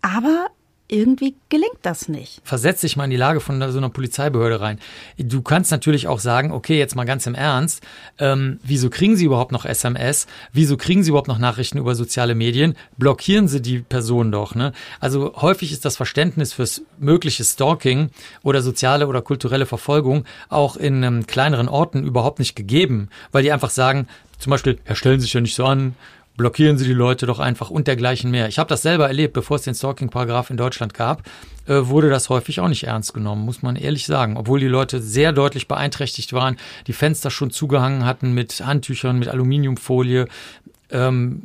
S1: Aber irgendwie gelingt das nicht.
S2: Versetz dich mal in die Lage von so einer Polizeibehörde rein. Du kannst natürlich auch sagen, okay, jetzt mal ganz im Ernst, ähm, wieso kriegen sie überhaupt noch SMS? Wieso kriegen sie überhaupt noch Nachrichten über soziale Medien? Blockieren sie die Person doch. Ne? Also häufig ist das Verständnis fürs mögliche Stalking oder soziale oder kulturelle Verfolgung auch in ähm, kleineren Orten überhaupt nicht gegeben, weil die einfach sagen, zum Beispiel, ja, stellen Sie sich ja nicht so an, blockieren Sie die Leute doch einfach und dergleichen mehr. Ich habe das selber erlebt, bevor es den Stalking-Paragraph in Deutschland gab, äh, wurde das häufig auch nicht ernst genommen, muss man ehrlich sagen. Obwohl die Leute sehr deutlich beeinträchtigt waren, die Fenster schon zugehangen hatten mit Handtüchern, mit Aluminiumfolie, ähm,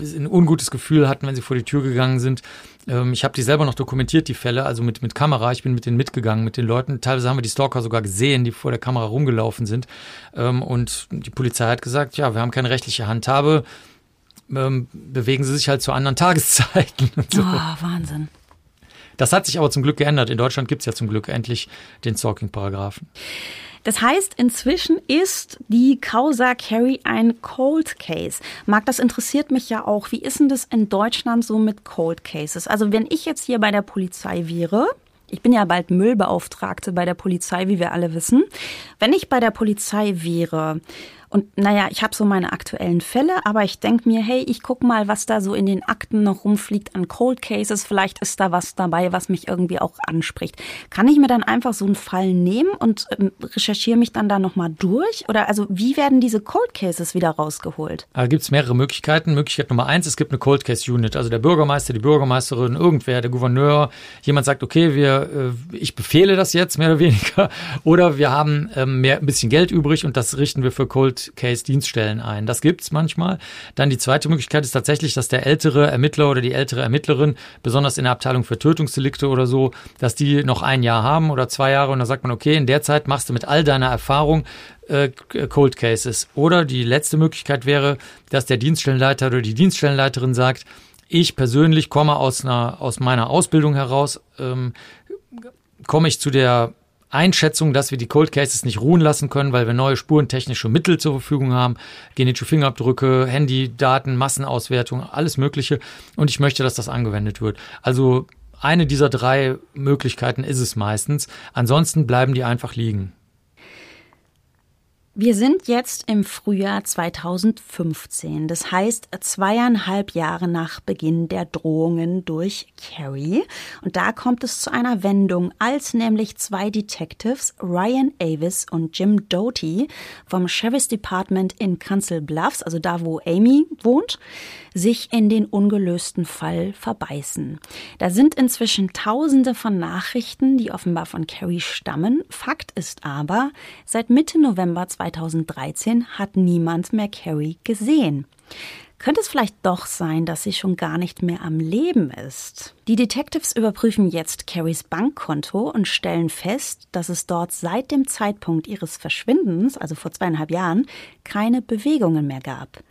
S2: ein ungutes Gefühl hatten, wenn sie vor die Tür gegangen sind. Ähm, ich habe die selber noch dokumentiert, die Fälle, also mit, mit Kamera. Ich bin mit denen mitgegangen, mit den Leuten. Teilweise haben wir die Stalker sogar gesehen, die vor der Kamera rumgelaufen sind. Ähm, und die Polizei hat gesagt, ja, wir haben keine rechtliche Handhabe. Ähm, bewegen sie sich halt zu anderen Tageszeiten.
S1: So. Oh, Wahnsinn.
S2: Das hat sich aber zum Glück geändert. In Deutschland gibt es ja zum Glück endlich den Stalking-Paragraphen.
S1: Das heißt, inzwischen ist die Causa Carrie ein Cold Case. Marc, das interessiert mich ja auch. Wie ist denn das in Deutschland so mit Cold Cases? Also wenn ich jetzt hier bei der Polizei wäre, ich bin ja bald Müllbeauftragte bei der Polizei, wie wir alle wissen. Wenn ich bei der Polizei wäre und naja, ich habe so meine aktuellen Fälle, aber ich denke mir, hey, ich guck mal, was da so in den Akten noch rumfliegt an Cold Cases. Vielleicht ist da was dabei, was mich irgendwie auch anspricht. Kann ich mir dann einfach so einen Fall nehmen und ähm, recherchiere mich dann da nochmal durch? Oder also wie werden diese Cold Cases wieder rausgeholt?
S2: Da gibt es mehrere Möglichkeiten. Möglichkeit Nummer eins, es gibt eine Cold Case Unit. Also der Bürgermeister, die Bürgermeisterin, irgendwer, der Gouverneur, jemand sagt, okay, wir, äh, ich befehle das jetzt mehr oder weniger. Oder wir haben ähm, mehr, ein bisschen Geld übrig und das richten wir für Cold Case-Dienststellen ein. Das gibt's manchmal. Dann die zweite Möglichkeit ist tatsächlich, dass der ältere Ermittler oder die ältere Ermittlerin, besonders in der Abteilung für Tötungsdelikte oder so, dass die noch ein Jahr haben oder zwei Jahre und dann sagt man, okay, in der Zeit machst du mit all deiner Erfahrung äh, Cold Cases. Oder die letzte Möglichkeit wäre, dass der Dienststellenleiter oder die Dienststellenleiterin sagt, ich persönlich komme aus, einer, aus meiner Ausbildung heraus, ähm, komme ich zu der Einschätzung, dass wir die Cold Cases nicht ruhen lassen können, weil wir neue spurentechnische Mittel zur Verfügung haben, genetische Fingerabdrücke, Handydaten, Massenauswertung, alles Mögliche. Und ich möchte, dass das angewendet wird. Also eine dieser drei Möglichkeiten ist es meistens. Ansonsten bleiben die einfach liegen.
S1: Wir sind jetzt im Frühjahr 2015, das heißt zweieinhalb Jahre nach Beginn der Drohungen durch Carrie. Und da kommt es zu einer Wendung, als nämlich zwei Detectives, Ryan Avis und Jim Doty vom Sheriff's Department in Council Bluffs, also da, wo Amy wohnt, sich in den ungelösten Fall verbeißen. Da sind inzwischen tausende von Nachrichten, die offenbar von Carrie stammen. Fakt ist aber, seit Mitte November 2013 hat niemand mehr Carrie gesehen. könnte es vielleicht doch sein, dass sie schon gar nicht mehr am Leben ist. Die Detectives überprüfen jetzt Carries Bankkonto und stellen fest, dass es dort seit dem Zeitpunkt ihres Verschwindens, also vor zweieinhalb Jahren, keine Bewegungen mehr gab.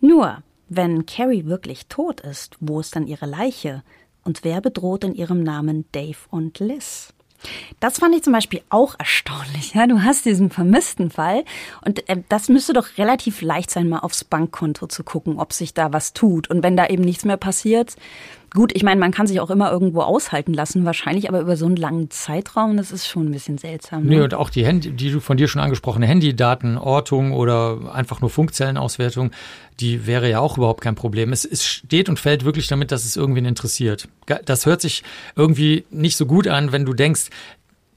S1: Nur, wenn Carrie wirklich tot ist, wo ist dann ihre Leiche? Und wer bedroht in ihrem Namen Dave und Liz? Das fand ich zum Beispiel auch erstaunlich. Ja, du hast diesen vermissten Fall und äh, das müsste doch relativ leicht sein, mal aufs Bankkonto zu gucken, ob sich da was tut. Und wenn da eben nichts mehr passiert, gut, ich meine, man kann sich auch immer irgendwo aushalten lassen, wahrscheinlich, aber über so einen langen Zeitraum, das ist schon ein bisschen seltsam.
S2: Ne? Nee, und auch die Handy, die von dir schon angesprochene Handydaten, Ortung oder einfach nur Funkzellenauswertung, die wäre ja auch überhaupt kein Problem. Es, es steht und fällt wirklich damit, dass es irgendwen interessiert. Das hört sich irgendwie nicht so gut an, wenn du denkst,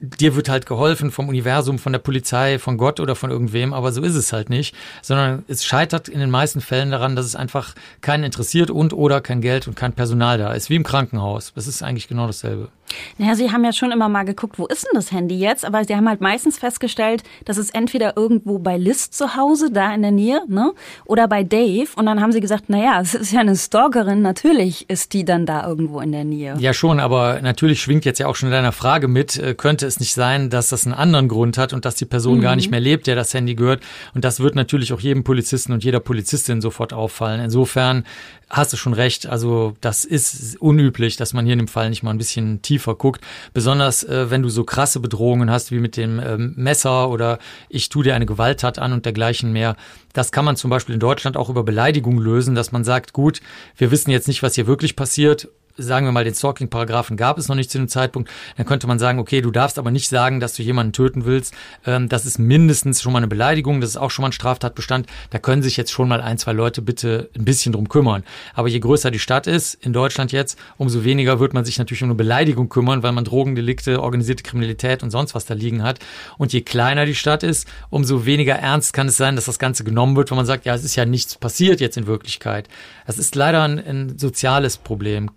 S2: dir wird halt geholfen vom Universum, von der Polizei, von Gott oder von irgendwem, aber so ist es halt nicht, sondern es scheitert in den meisten Fällen daran, dass es einfach keinen interessiert und oder kein Geld und kein Personal da ist, wie im Krankenhaus. Das ist eigentlich genau dasselbe.
S1: Naja, Sie haben ja schon immer mal geguckt, wo ist denn das Handy jetzt? Aber Sie haben halt meistens festgestellt, dass es entweder irgendwo bei Liz zu Hause, da in der Nähe, ne? Oder bei Dave. Und dann haben Sie gesagt, naja, es ist ja eine Stalkerin, natürlich ist die dann da irgendwo in der Nähe.
S2: Ja, schon, aber natürlich schwingt jetzt ja auch schon in deiner Frage mit, äh, könnte es nicht sein, dass das einen anderen Grund hat und dass die Person mhm. gar nicht mehr lebt, der das Handy gehört. Und das wird natürlich auch jedem Polizisten und jeder Polizistin sofort auffallen. Insofern hast du schon recht. Also das ist unüblich, dass man hier in dem Fall nicht mal ein bisschen tiefer guckt. Besonders äh, wenn du so krasse Bedrohungen hast wie mit dem ähm, Messer oder ich tu dir eine Gewalttat an und dergleichen mehr. Das kann man zum Beispiel in Deutschland auch über Beleidigung lösen, dass man sagt, gut, wir wissen jetzt nicht, was hier wirklich passiert sagen wir mal, den Stalking-Paragraphen gab es noch nicht zu dem Zeitpunkt, dann könnte man sagen, okay, du darfst aber nicht sagen, dass du jemanden töten willst. Ähm, das ist mindestens schon mal eine Beleidigung, das ist auch schon mal ein Straftatbestand. Da können sich jetzt schon mal ein, zwei Leute bitte ein bisschen drum kümmern. Aber je größer die Stadt ist, in Deutschland jetzt, umso weniger wird man sich natürlich um eine Beleidigung kümmern, weil man Drogendelikte, organisierte Kriminalität und sonst was da liegen hat. Und je kleiner die Stadt ist, umso weniger ernst kann es sein, dass das Ganze genommen wird, wenn man sagt, ja, es ist ja nichts passiert jetzt in Wirklichkeit. Das ist leider ein, ein soziales Problem.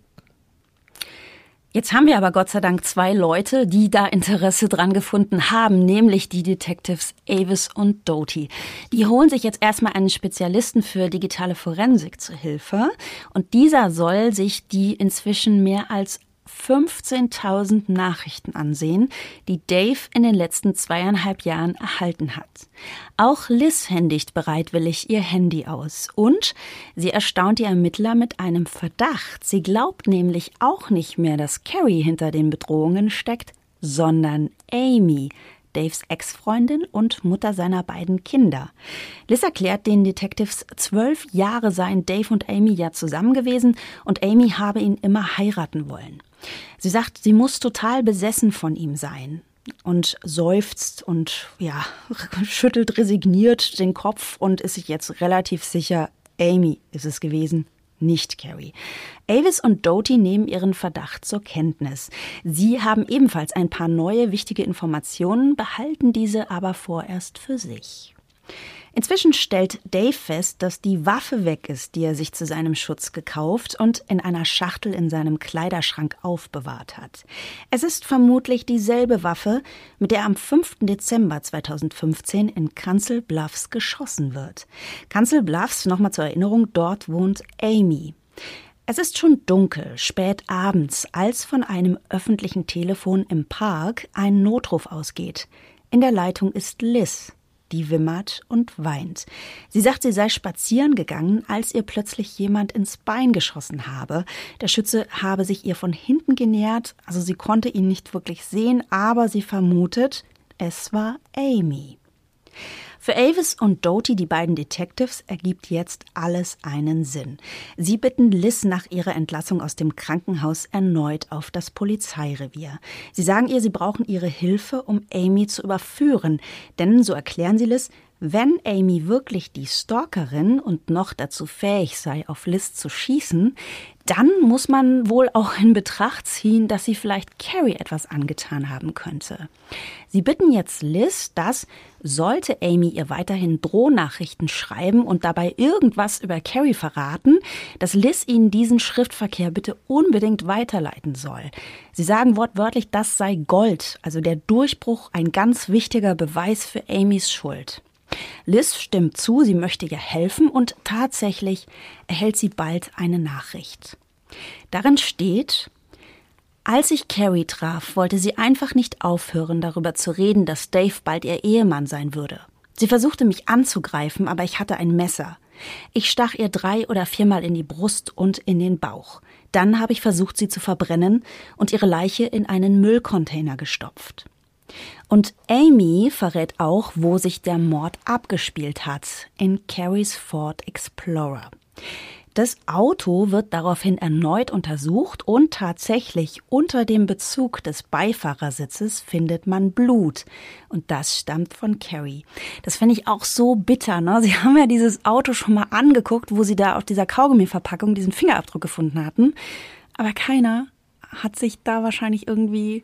S1: Jetzt haben wir aber Gott sei Dank zwei Leute, die da Interesse dran gefunden haben, nämlich die Detectives Avis und Doty. Die holen sich jetzt erstmal einen Spezialisten für digitale Forensik zu Hilfe und dieser soll sich die inzwischen mehr als 15.000 Nachrichten ansehen, die Dave in den letzten zweieinhalb Jahren erhalten hat. Auch Liz händigt bereitwillig ihr Handy aus und sie erstaunt die Ermittler mit einem Verdacht. Sie glaubt nämlich auch nicht mehr, dass Carrie hinter den Bedrohungen steckt, sondern Amy, Daves Ex-Freundin und Mutter seiner beiden Kinder. Liz erklärt den Detectives, zwölf Jahre seien Dave und Amy ja zusammen gewesen und Amy habe ihn immer heiraten wollen. Sie sagt, sie muss total besessen von ihm sein und seufzt und ja, schüttelt resigniert den Kopf und ist sich jetzt relativ sicher, Amy ist es gewesen, nicht Carrie. Avis und Doty nehmen ihren Verdacht zur Kenntnis. Sie haben ebenfalls ein paar neue wichtige Informationen, behalten diese aber vorerst für sich. Inzwischen stellt Dave fest, dass die Waffe weg ist, die er sich zu seinem Schutz gekauft und in einer Schachtel in seinem Kleiderschrank aufbewahrt hat. Es ist vermutlich dieselbe Waffe, mit der am 5. Dezember 2015 in Council Bluffs geschossen wird. Council Bluffs, nochmal zur Erinnerung, dort wohnt Amy. Es ist schon dunkel, spät abends, als von einem öffentlichen Telefon im Park ein Notruf ausgeht. In der Leitung ist Liz die wimmert und weint. Sie sagt, sie sei spazieren gegangen, als ihr plötzlich jemand ins Bein geschossen habe. Der Schütze habe sich ihr von hinten genähert, also sie konnte ihn nicht wirklich sehen, aber sie vermutet, es war Amy. Für Avis und Doty, die beiden Detectives, ergibt jetzt alles einen Sinn. Sie bitten Liz nach ihrer Entlassung aus dem Krankenhaus erneut auf das Polizeirevier. Sie sagen ihr, sie brauchen ihre Hilfe, um Amy zu überführen, denn, so erklären sie Liz, wenn Amy wirklich die Stalkerin und noch dazu fähig sei, auf Liz zu schießen, dann muss man wohl auch in Betracht ziehen, dass sie vielleicht Carrie etwas angetan haben könnte. Sie bitten jetzt Liz, dass, sollte Amy ihr weiterhin Drohnachrichten schreiben und dabei irgendwas über Carrie verraten, dass Liz ihnen diesen Schriftverkehr bitte unbedingt weiterleiten soll. Sie sagen wortwörtlich, das sei Gold, also der Durchbruch ein ganz wichtiger Beweis für Amys Schuld. Liz stimmt zu, sie möchte ihr helfen und tatsächlich erhält sie bald eine Nachricht. Darin steht, als ich Carrie traf, wollte sie einfach nicht aufhören, darüber zu reden, dass Dave bald ihr Ehemann sein würde. Sie versuchte mich anzugreifen, aber ich hatte ein Messer. Ich stach ihr drei oder viermal in die Brust und in den Bauch. Dann habe ich versucht, sie zu verbrennen und ihre Leiche in einen Müllcontainer gestopft. Und Amy verrät auch, wo sich der Mord abgespielt hat, in Carries Ford Explorer. Das Auto wird daraufhin erneut untersucht und tatsächlich unter dem Bezug des Beifahrersitzes findet man Blut. Und das stammt von Carrie. Das finde ich auch so bitter. Ne? Sie haben ja dieses Auto schon mal angeguckt, wo sie da auf dieser Kaugummi-Verpackung diesen Fingerabdruck gefunden hatten. Aber keiner hat sich da wahrscheinlich irgendwie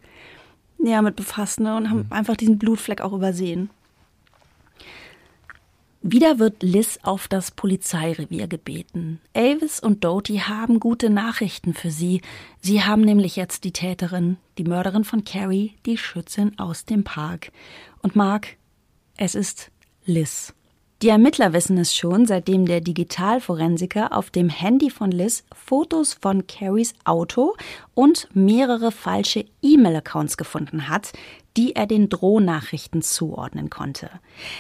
S1: näher mit befasst ne? und haben mhm. einfach diesen Blutfleck auch übersehen. Wieder wird Liz auf das Polizeirevier gebeten. Avis und Doty haben gute Nachrichten für sie. Sie haben nämlich jetzt die Täterin, die Mörderin von Carrie, die Schützin aus dem Park. Und Mark, es ist Liz. Die Ermittler wissen es schon, seitdem der Digitalforensiker auf dem Handy von Liz Fotos von Carries Auto und mehrere falsche E-Mail-Accounts gefunden hat, die er den Drohnachrichten zuordnen konnte.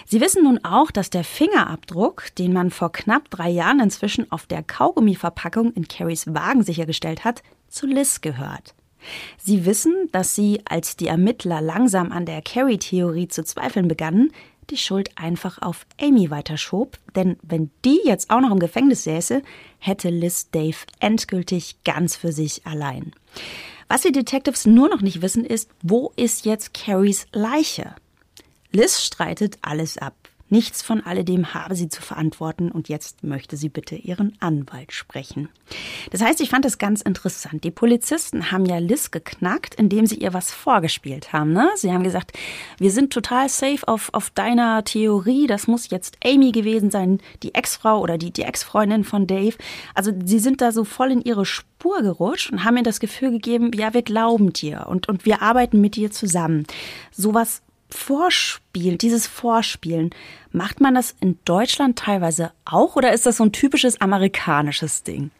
S1: Sie wissen nun auch, dass der Fingerabdruck, den man vor knapp drei Jahren inzwischen auf der Kaugummiverpackung in Carries Wagen sichergestellt hat, zu Liz gehört. Sie wissen, dass sie, als die Ermittler langsam an der Carrie-Theorie zu zweifeln begannen, die Schuld einfach auf Amy weiterschob, denn wenn die jetzt auch noch im Gefängnis säße, hätte Liz Dave endgültig ganz für sich allein. Was die Detectives nur noch nicht wissen, ist, wo ist jetzt Carries Leiche? Liz streitet alles ab. Nichts von alledem habe sie zu verantworten und jetzt möchte sie bitte ihren Anwalt sprechen. Das heißt, ich fand das ganz interessant. Die Polizisten haben ja Liz geknackt, indem sie ihr was vorgespielt haben. Ne? Sie haben gesagt, wir sind total safe auf, auf deiner Theorie. Das muss jetzt Amy gewesen sein, die Ex-Frau oder die, die Ex-Freundin von Dave. Also sie sind da so voll in ihre Spur gerutscht und haben mir das Gefühl gegeben, ja, wir glauben dir und, und wir arbeiten mit dir zusammen. Sowas Vorspiel, dieses Vorspielen, macht man das in Deutschland teilweise auch oder ist das so ein typisches amerikanisches Ding?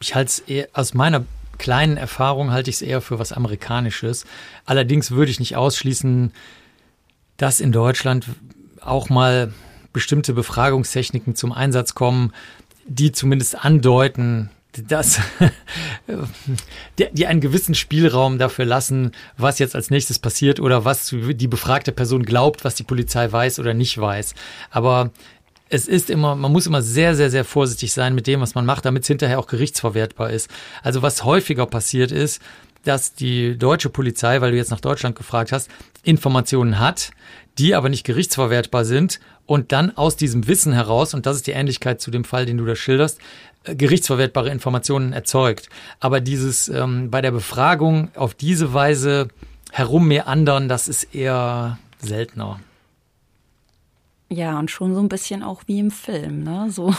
S2: Ich halte es eher, aus meiner kleinen Erfahrung halte ich es eher für was Amerikanisches. Allerdings würde ich nicht ausschließen, dass in Deutschland auch mal bestimmte Befragungstechniken zum Einsatz kommen, die zumindest andeuten, das, die, die einen gewissen Spielraum dafür lassen, was jetzt als nächstes passiert oder was die befragte Person glaubt, was die Polizei weiß oder nicht weiß. Aber es ist immer, man muss immer sehr, sehr, sehr vorsichtig sein mit dem, was man macht, damit es hinterher auch gerichtsverwertbar ist. Also was häufiger passiert ist, dass die deutsche Polizei, weil du jetzt nach Deutschland gefragt hast, Informationen hat, die aber nicht gerichtsverwertbar sind und dann aus diesem Wissen heraus, und das ist die Ähnlichkeit zu dem Fall, den du da schilderst, gerichtsverwertbare Informationen erzeugt. Aber dieses ähm, bei der Befragung auf diese Weise herummeandern, das ist eher seltener.
S1: Ja, und schon so ein bisschen auch wie im Film, ne? So.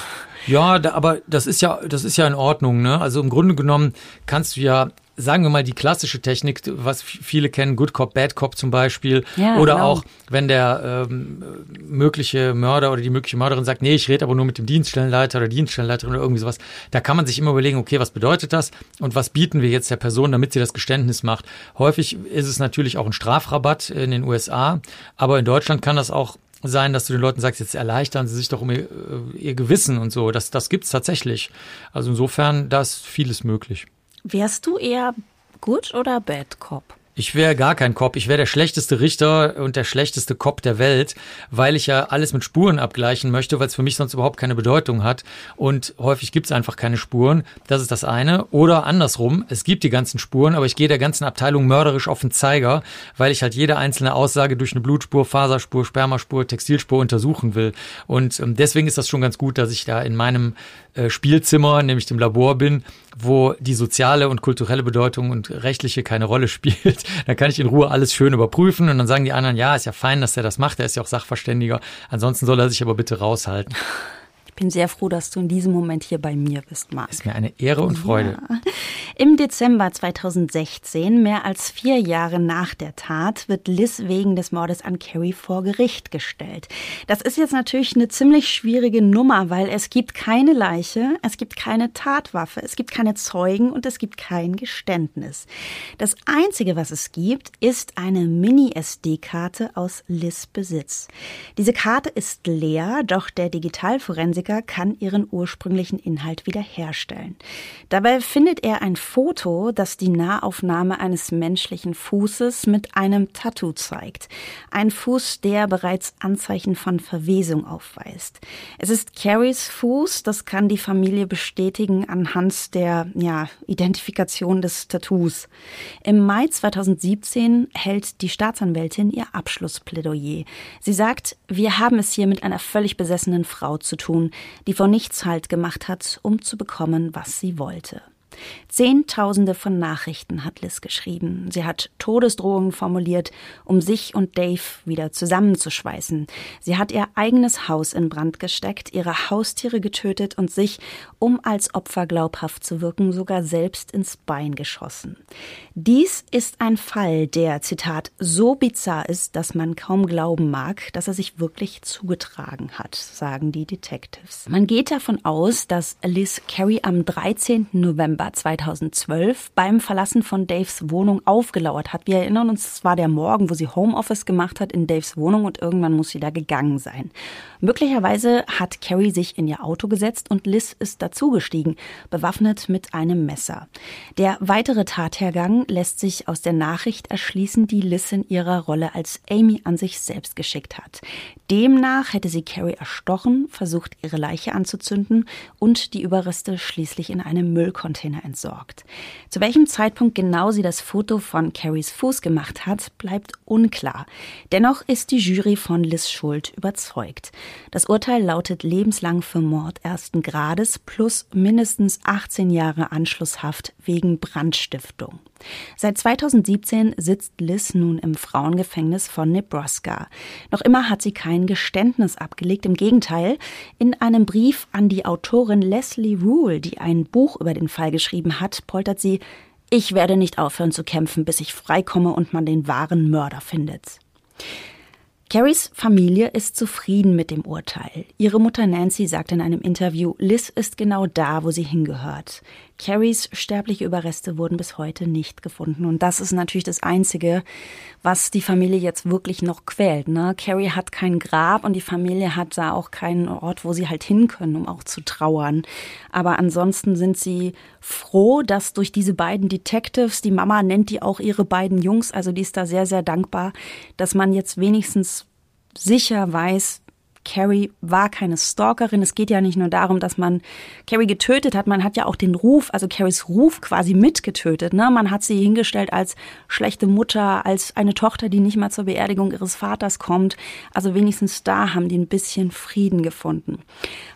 S2: Ja, da, aber das ist ja, das ist ja in Ordnung, ne? Also im Grunde genommen kannst du ja sagen wir mal, die klassische Technik, was viele kennen, Good Cop, Bad Cop zum Beispiel. Ja, oder genau. auch, wenn der ähm, mögliche Mörder oder die mögliche Mörderin sagt, nee, ich rede aber nur mit dem Dienststellenleiter oder Dienststellenleiterin oder irgendwie sowas. Da kann man sich immer überlegen, okay, was bedeutet das und was bieten wir jetzt der Person, damit sie das Geständnis macht. Häufig ist es natürlich auch ein Strafrabatt in den USA, aber in Deutschland kann das auch sein, dass du den Leuten sagst, jetzt erleichtern sie sich doch um ihr, äh, ihr Gewissen und so. Das, das gibt's tatsächlich. Also insofern, da ist vieles möglich.
S1: Wärst du eher Good oder Bad Cop?
S2: Ich wäre gar kein Cop. Ich wäre der schlechteste Richter und der schlechteste Cop der Welt, weil ich ja alles mit Spuren abgleichen möchte, weil es für mich sonst überhaupt keine Bedeutung hat. Und häufig gibt es einfach keine Spuren. Das ist das eine. Oder andersrum, es gibt die ganzen Spuren, aber ich gehe der ganzen Abteilung mörderisch auf den Zeiger, weil ich halt jede einzelne Aussage durch eine Blutspur, Faserspur, Spermaspur, Textilspur untersuchen will. Und ähm, deswegen ist das schon ganz gut, dass ich da in meinem äh, Spielzimmer, nämlich dem Labor bin, wo die soziale und kulturelle Bedeutung und rechtliche keine Rolle spielt. Dann kann ich in Ruhe alles schön überprüfen und dann sagen die anderen, ja, ist ja fein, dass er das macht, er ist ja auch Sachverständiger. Ansonsten soll er sich aber bitte raushalten.
S1: Ich bin sehr froh, dass du in diesem Moment hier bei mir bist, Marc.
S2: Ist mir eine Ehre und Freude.
S1: Ja. Im Dezember 2016, mehr als vier Jahre nach der Tat, wird Liz wegen des Mordes an Carrie vor Gericht gestellt. Das ist jetzt natürlich eine ziemlich schwierige Nummer, weil es gibt keine Leiche, es gibt keine Tatwaffe, es gibt keine Zeugen und es gibt kein Geständnis. Das Einzige, was es gibt, ist eine Mini-SD-Karte aus Liz Besitz. Diese Karte ist leer, doch der Digitalforensiker Musiker kann ihren ursprünglichen Inhalt wiederherstellen. Dabei findet er ein Foto, das die Nahaufnahme eines menschlichen Fußes mit einem Tattoo zeigt. Ein Fuß, der bereits Anzeichen von Verwesung aufweist. Es ist Carries Fuß, das kann die Familie bestätigen anhand der ja, Identifikation des Tattoos. Im Mai 2017 hält die Staatsanwältin ihr Abschlussplädoyer. Sie sagt, wir haben es hier mit einer völlig besessenen Frau zu tun, die vor nichts Halt gemacht hat, um zu bekommen, was sie wollte. Zehntausende von Nachrichten hat Liz geschrieben. Sie hat Todesdrohungen formuliert, um sich und Dave wieder zusammenzuschweißen. Sie hat ihr eigenes Haus in Brand gesteckt, ihre Haustiere getötet und sich, um als Opfer glaubhaft zu wirken, sogar selbst ins Bein geschossen. Dies ist ein Fall, der, Zitat, so bizarr ist, dass man kaum glauben mag, dass er sich wirklich zugetragen hat, sagen die Detectives. Man geht davon aus, dass Liz Carey am 13. November November 2012 beim Verlassen von Daves Wohnung aufgelauert hat. Wir erinnern uns, es war der Morgen, wo sie Homeoffice gemacht hat in Daves Wohnung und irgendwann muss sie da gegangen sein. Möglicherweise hat Carrie sich in ihr Auto gesetzt und Liz ist dazugestiegen, bewaffnet mit einem Messer. Der weitere Tathergang lässt sich aus der Nachricht erschließen, die Liz in ihrer Rolle als Amy an sich selbst geschickt hat. Demnach hätte sie Carrie erstochen, versucht, ihre Leiche anzuzünden und die Überreste schließlich in einem Müllcontainer Container entsorgt. Zu welchem Zeitpunkt genau sie das Foto von Carries Fuß gemacht hat, bleibt unklar. Dennoch ist die Jury von Liz Schuld überzeugt. Das Urteil lautet lebenslang für Mord ersten Grades plus mindestens 18 Jahre Anschlusshaft wegen Brandstiftung. Seit 2017 sitzt Liz nun im Frauengefängnis von Nebraska. Noch immer hat sie kein Geständnis abgelegt. Im Gegenteil, in einem Brief an die Autorin Leslie Rule, die ein Buch über den Fall geschrieben hat, poltert sie, ich werde nicht aufhören zu kämpfen, bis ich freikomme und man den wahren Mörder findet. Carries Familie ist zufrieden mit dem Urteil. Ihre Mutter Nancy sagt in einem Interview, Liz ist genau da, wo sie hingehört. Carries sterbliche Überreste wurden bis heute nicht gefunden. Und das ist natürlich das Einzige, was die Familie jetzt wirklich noch quält. Ne? Carrie hat kein Grab und die Familie hat da auch keinen Ort, wo sie halt hin können, um auch zu trauern. Aber ansonsten sind sie froh, dass durch diese beiden Detectives, die Mama nennt die auch ihre beiden Jungs, also die ist da sehr, sehr dankbar, dass man jetzt wenigstens sicher weiß, Carrie war keine Stalkerin. Es geht ja nicht nur darum, dass man Carrie getötet hat, man hat ja auch den Ruf, also Carries Ruf quasi mitgetötet. Ne? Man hat sie hingestellt als schlechte Mutter, als eine Tochter, die nicht mal zur Beerdigung ihres Vaters kommt. Also wenigstens da haben die ein bisschen Frieden gefunden.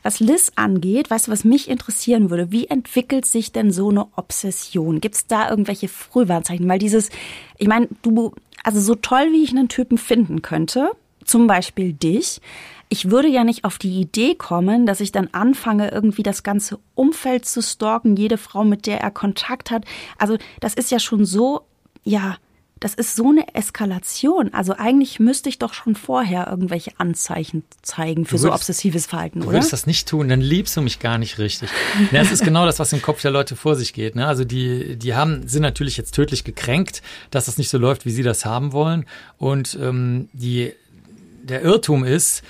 S1: Was Liz angeht, weißt du, was mich interessieren würde, wie entwickelt sich denn so eine Obsession? Gibt es da irgendwelche Frühwarnzeichen? Weil dieses, ich meine, du, also so toll, wie ich einen Typen finden könnte, zum Beispiel dich, ich würde ja nicht auf die Idee kommen, dass ich dann anfange, irgendwie das ganze Umfeld zu stalken, jede Frau, mit der er Kontakt hat. Also das ist ja schon so, ja, das ist so eine Eskalation. Also eigentlich müsste ich doch schon vorher irgendwelche Anzeichen zeigen für würdest, so obsessives Verhalten,
S2: oder?
S1: Du
S2: würdest das nicht tun, dann liebst du mich gar nicht richtig. ja, das ist genau das, was im Kopf der Leute vor sich geht. Ne? Also die, die haben, sind natürlich jetzt tödlich gekränkt, dass das nicht so läuft, wie sie das haben wollen. Und ähm, die, der Irrtum ist,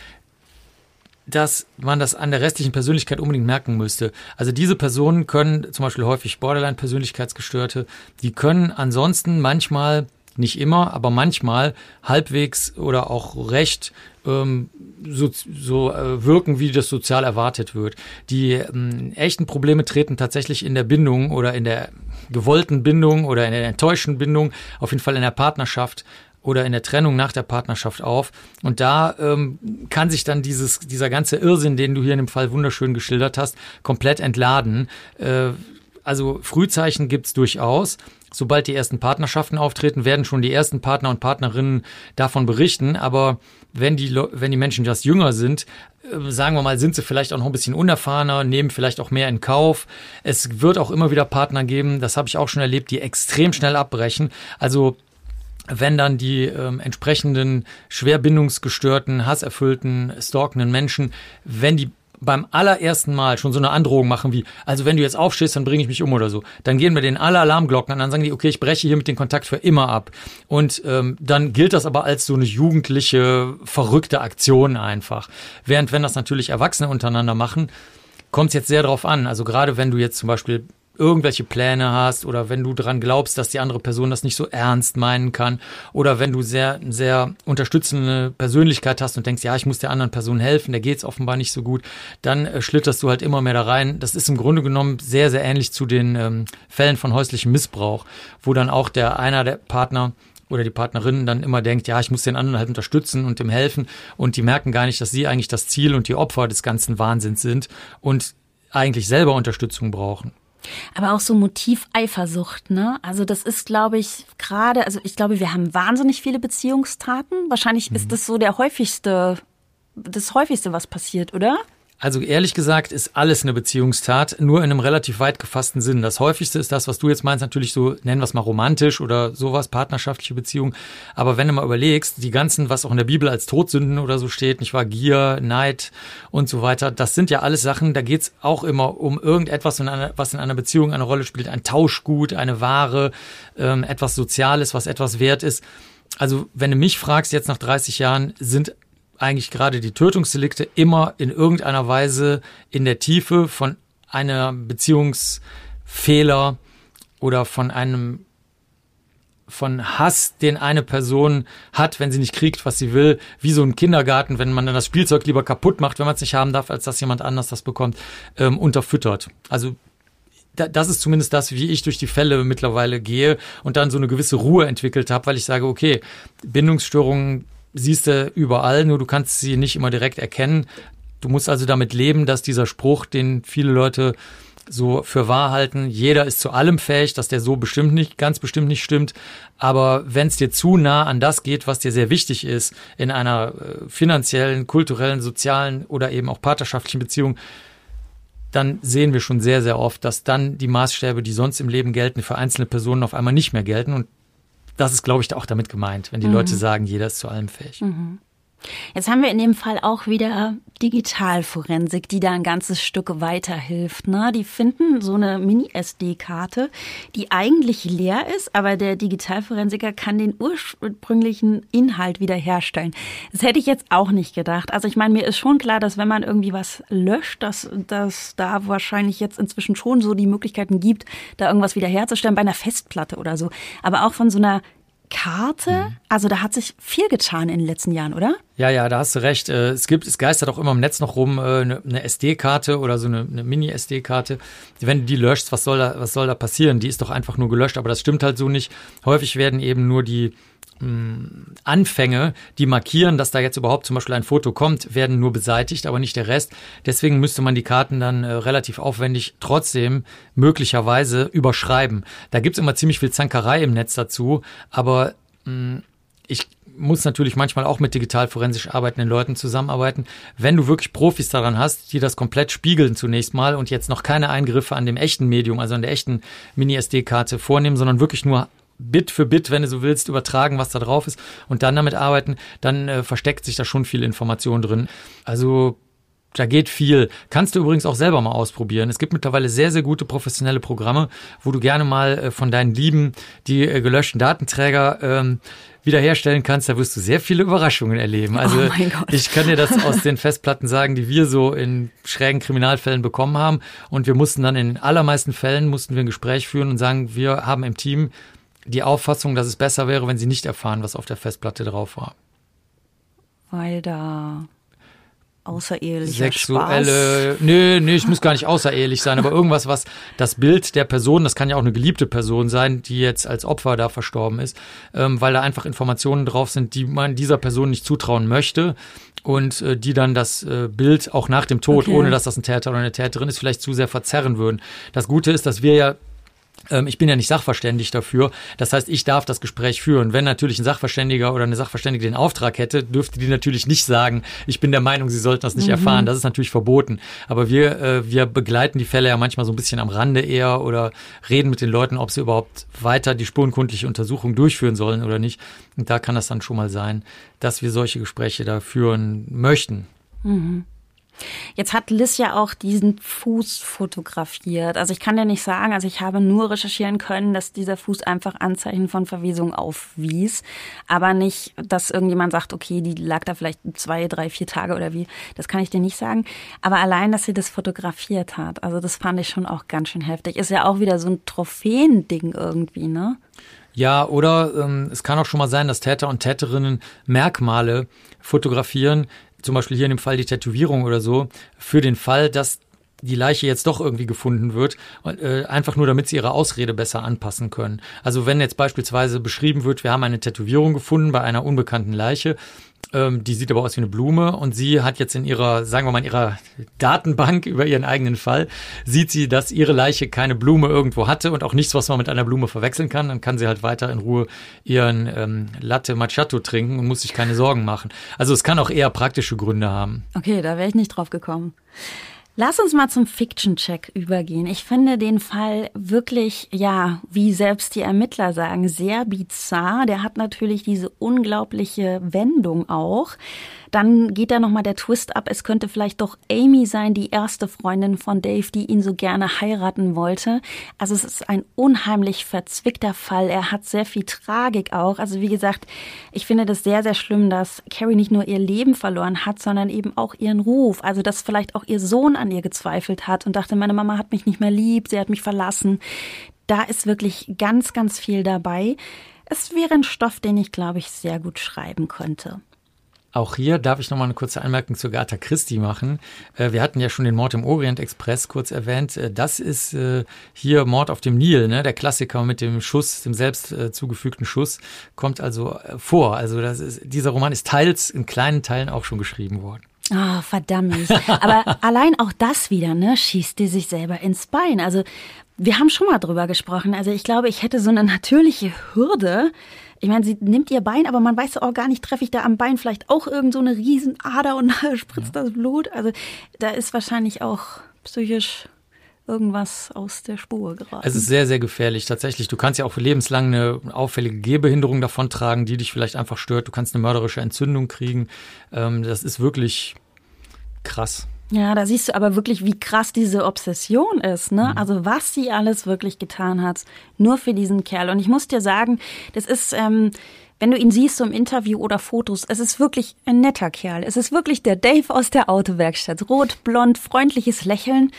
S2: dass man das an der restlichen Persönlichkeit unbedingt merken müsste. Also diese Personen können, zum Beispiel häufig Borderline-Persönlichkeitsgestörte, die können ansonsten manchmal, nicht immer, aber manchmal halbwegs oder auch recht ähm, so, so äh, wirken, wie das sozial erwartet wird. Die ähm, echten Probleme treten tatsächlich in der Bindung oder in der gewollten Bindung oder in der enttäuschten Bindung, auf jeden Fall in der Partnerschaft oder in der Trennung nach der Partnerschaft auf. Und da ähm, kann sich dann dieses, dieser ganze Irrsinn, den du hier in dem Fall wunderschön geschildert hast, komplett entladen. Äh, also Frühzeichen gibt's durchaus. Sobald die ersten Partnerschaften auftreten, werden schon die ersten Partner und Partnerinnen davon berichten. Aber wenn die, wenn die Menschen etwas jünger sind, äh, sagen wir mal, sind sie vielleicht auch noch ein bisschen unerfahrener, nehmen vielleicht auch mehr in Kauf. Es wird auch immer wieder Partner geben, das habe ich auch schon erlebt, die extrem schnell abbrechen. Also wenn dann die ähm, entsprechenden schwer bindungsgestörten, hasserfüllten, stalkenden Menschen, wenn die beim allerersten Mal schon so eine Androhung machen wie, also wenn du jetzt aufstehst, dann bringe ich mich um oder so. Dann gehen wir den alle Alarmglocken an, dann sagen die, okay, ich breche hier mit den Kontakt für immer ab. Und ähm, dann gilt das aber als so eine jugendliche, verrückte Aktion einfach. Während wenn das natürlich Erwachsene untereinander machen, kommt es jetzt sehr drauf an. Also gerade wenn du jetzt zum Beispiel irgendwelche Pläne hast oder wenn du dran glaubst, dass die andere Person das nicht so ernst meinen kann oder wenn du sehr, sehr unterstützende Persönlichkeit hast und denkst, ja, ich muss der anderen Person helfen, der geht's offenbar nicht so gut, dann äh, schlitterst du halt immer mehr da rein. Das ist im Grunde genommen sehr, sehr ähnlich zu den ähm, Fällen von häuslichem Missbrauch, wo dann auch der einer der Partner oder die Partnerin dann immer denkt, ja, ich muss den anderen halt unterstützen und dem helfen und die merken gar nicht, dass sie eigentlich das Ziel und die Opfer des ganzen Wahnsinns sind und eigentlich selber Unterstützung brauchen.
S1: Aber auch so Motiv Eifersucht, ne? Also das ist, glaube ich, gerade, also ich glaube, wir haben wahnsinnig viele Beziehungstaten. Wahrscheinlich mhm. ist das so der häufigste, das häufigste, was passiert, oder?
S2: Also ehrlich gesagt ist alles eine Beziehungstat, nur in einem relativ weit gefassten Sinn. Das häufigste ist das, was du jetzt meinst, natürlich so, nennen wir es mal romantisch oder sowas, partnerschaftliche Beziehung. Aber wenn du mal überlegst, die ganzen, was auch in der Bibel als Todsünden oder so steht, nicht wahr, Gier, Neid und so weiter, das sind ja alles Sachen, da geht's auch immer um irgendetwas, was in einer Beziehung eine Rolle spielt. Ein Tauschgut, eine Ware, ähm, etwas Soziales, was etwas wert ist. Also wenn du mich fragst, jetzt nach 30 Jahren, sind eigentlich gerade die Tötungsdelikte immer in irgendeiner Weise in der Tiefe von einer Beziehungsfehler oder von einem von Hass, den eine Person hat, wenn sie nicht kriegt, was sie will, wie so ein Kindergarten, wenn man dann das Spielzeug lieber kaputt macht, wenn man es nicht haben darf, als dass jemand anders das bekommt, ähm, unterfüttert. Also das ist zumindest das, wie ich durch die Fälle mittlerweile gehe und dann so eine gewisse Ruhe entwickelt habe, weil ich sage, okay, Bindungsstörungen siehst du überall, nur du kannst sie nicht immer direkt erkennen. Du musst also damit leben, dass dieser Spruch, den viele Leute so für wahr halten, jeder ist zu allem fähig, dass der so bestimmt nicht, ganz bestimmt nicht stimmt. Aber wenn es dir zu nah an das geht, was dir sehr wichtig ist, in einer äh, finanziellen, kulturellen, sozialen oder eben auch partnerschaftlichen Beziehung, dann sehen wir schon sehr, sehr oft, dass dann die Maßstäbe, die sonst im Leben gelten, für einzelne Personen auf einmal nicht mehr gelten. Und das ist, glaube ich, auch damit gemeint, wenn die mhm. Leute sagen, jeder ist zu allem fähig. Mhm.
S1: Jetzt haben wir in dem Fall auch wieder Digitalforensik, die da ein ganzes Stück weiterhilft. Ne? Die finden so eine Mini-SD-Karte, die eigentlich leer ist, aber der Digitalforensiker kann den ursprünglichen Inhalt wiederherstellen. Das hätte ich jetzt auch nicht gedacht. Also ich meine, mir ist schon klar, dass wenn man irgendwie was löscht, dass, dass da wahrscheinlich jetzt inzwischen schon so die Möglichkeiten gibt, da irgendwas wiederherzustellen bei einer Festplatte oder so. Aber auch von so einer Karte. Mhm. Also da hat sich viel getan in den letzten Jahren, oder?
S2: Ja, ja, da hast du recht. Äh, es gibt, es geistert auch immer im Netz noch rum, äh, eine SD-Karte oder so eine, eine Mini-SD-Karte. Wenn du die löscht, was soll da, was soll da passieren? Die ist doch einfach nur gelöscht, aber das stimmt halt so nicht. Häufig werden eben nur die Anfänge, die markieren, dass da jetzt überhaupt zum Beispiel ein Foto kommt, werden nur beseitigt, aber nicht der Rest. Deswegen müsste man die Karten dann äh, relativ aufwendig trotzdem möglicherweise überschreiben. Da gibt's immer ziemlich viel Zankerei im Netz dazu, aber mh, ich muss natürlich manchmal auch mit digital forensisch arbeitenden Leuten zusammenarbeiten. Wenn du wirklich Profis daran hast, die das komplett spiegeln zunächst mal und jetzt noch keine Eingriffe an dem echten Medium, also an der echten Mini-SD-Karte vornehmen, sondern wirklich nur Bit für Bit, wenn du so willst, übertragen, was da drauf ist und dann damit arbeiten, dann äh, versteckt sich da schon viel Information drin. Also da geht viel. Kannst du übrigens auch selber mal ausprobieren. Es gibt mittlerweile sehr, sehr gute professionelle Programme, wo du gerne mal äh, von deinen Lieben die äh, gelöschten Datenträger ähm, wiederherstellen kannst. Da wirst du sehr viele Überraschungen erleben. Oh also oh ich kann dir das aus den Festplatten sagen, die wir so in schrägen Kriminalfällen bekommen haben. Und wir mussten dann in allermeisten Fällen mussten wir ein Gespräch führen und sagen, wir haben im Team die Auffassung, dass es besser wäre, wenn sie nicht erfahren, was auf der Festplatte drauf war.
S1: Weil da außerehelicher
S2: Sexuelle,
S1: Spaß.
S2: nö, nö, ich muss gar nicht außerehelich sein, aber irgendwas, was das Bild der Person, das kann ja auch eine geliebte Person sein, die jetzt als Opfer da verstorben ist, ähm, weil da einfach Informationen drauf sind, die man dieser Person nicht zutrauen möchte und äh, die dann das äh, Bild auch nach dem Tod, okay. ohne dass das ein Täter oder eine Täterin ist, vielleicht zu sehr verzerren würden. Das Gute ist, dass wir ja ich bin ja nicht sachverständig dafür. Das heißt, ich darf das Gespräch führen. Wenn natürlich ein Sachverständiger oder eine Sachverständige den Auftrag hätte, dürfte die natürlich nicht sagen, ich bin der Meinung, sie sollten das nicht mhm. erfahren. Das ist natürlich verboten. Aber wir, äh, wir begleiten die Fälle ja manchmal so ein bisschen am Rande eher oder reden mit den Leuten, ob sie überhaupt weiter die spurenkundliche Untersuchung durchführen sollen oder nicht. Und da kann das dann schon mal sein, dass wir solche Gespräche da führen möchten.
S1: Mhm. Jetzt hat Liz ja auch diesen Fuß fotografiert. Also ich kann ja nicht sagen, also ich habe nur recherchieren können, dass dieser Fuß einfach Anzeichen von Verwesung aufwies, aber nicht, dass irgendjemand sagt, okay, die lag da vielleicht zwei, drei, vier Tage oder wie. Das kann ich dir nicht sagen. Aber allein, dass sie das fotografiert hat, also das fand ich schon auch ganz schön heftig. Ist ja auch wieder so ein Trophäending irgendwie, ne?
S2: Ja, oder ähm, es kann auch schon mal sein, dass Täter und Täterinnen Merkmale fotografieren, zum Beispiel hier in dem Fall die Tätowierung oder so, für den Fall, dass die Leiche jetzt doch irgendwie gefunden wird, äh, einfach nur damit sie ihre Ausrede besser anpassen können. Also wenn jetzt beispielsweise beschrieben wird, wir haben eine Tätowierung gefunden bei einer unbekannten Leiche, ähm, die sieht aber aus wie eine Blume und sie hat jetzt in ihrer, sagen wir mal, in ihrer Datenbank über ihren eigenen Fall, sieht sie, dass ihre Leiche keine Blume irgendwo hatte und auch nichts, was man mit einer Blume verwechseln kann. Dann kann sie halt weiter in Ruhe ihren ähm, Latte Macchiato trinken und muss sich keine Sorgen machen. Also es kann auch eher praktische Gründe haben.
S1: Okay, da wäre ich nicht drauf gekommen. Lass uns mal zum Fiction-Check übergehen. Ich finde den Fall wirklich, ja, wie selbst die Ermittler sagen, sehr bizarr. Der hat natürlich diese unglaubliche Wendung auch. Dann geht da nochmal der Twist ab. Es könnte vielleicht doch Amy sein, die erste Freundin von Dave, die ihn so gerne heiraten wollte. Also es ist ein unheimlich verzwickter Fall. Er hat sehr viel Tragik auch. Also wie gesagt, ich finde das sehr, sehr schlimm, dass Carrie nicht nur ihr Leben verloren hat, sondern eben auch ihren Ruf. Also dass vielleicht auch ihr Sohn an ihr gezweifelt hat und dachte, meine Mama hat mich nicht mehr lieb, sie hat mich verlassen. Da ist wirklich ganz, ganz viel dabei. Es wäre ein Stoff, den ich, glaube ich, sehr gut schreiben könnte.
S2: Auch hier darf ich noch mal eine kurze Anmerkung zu Gata Christi machen. Äh, wir hatten ja schon den Mord im Orient Express kurz erwähnt. Äh, das ist äh, hier Mord auf dem Nil, ne? der Klassiker mit dem Schuss, dem selbst zugefügten Schuss, kommt also vor. Also ist, dieser Roman ist teils in kleinen Teilen auch schon geschrieben worden.
S1: Ah, oh, verdammt. Aber allein auch das wieder, ne, schießt die sich selber ins Bein. Also wir haben schon mal drüber gesprochen. Also ich glaube, ich hätte so eine natürliche Hürde, ich meine, sie nimmt ihr Bein, aber man weiß auch gar nicht, treffe ich da am Bein vielleicht auch irgend so eine Riesenader und spritzt ja. das Blut. Also da ist wahrscheinlich auch psychisch irgendwas aus der Spur geraten.
S2: Es ist sehr, sehr gefährlich. Tatsächlich, du kannst ja auch lebenslang eine auffällige Gehbehinderung davon tragen, die dich vielleicht einfach stört. Du kannst eine mörderische Entzündung kriegen. Ähm, das ist wirklich krass.
S1: Ja, da siehst du aber wirklich, wie krass diese Obsession ist, ne? Mhm. Also was sie alles wirklich getan hat, nur für diesen Kerl. Und ich muss dir sagen, das ist, ähm, wenn du ihn siehst so im Interview oder Fotos, es ist wirklich ein netter Kerl. Es ist wirklich der Dave aus der Autowerkstatt. Rot, blond, freundliches Lächeln.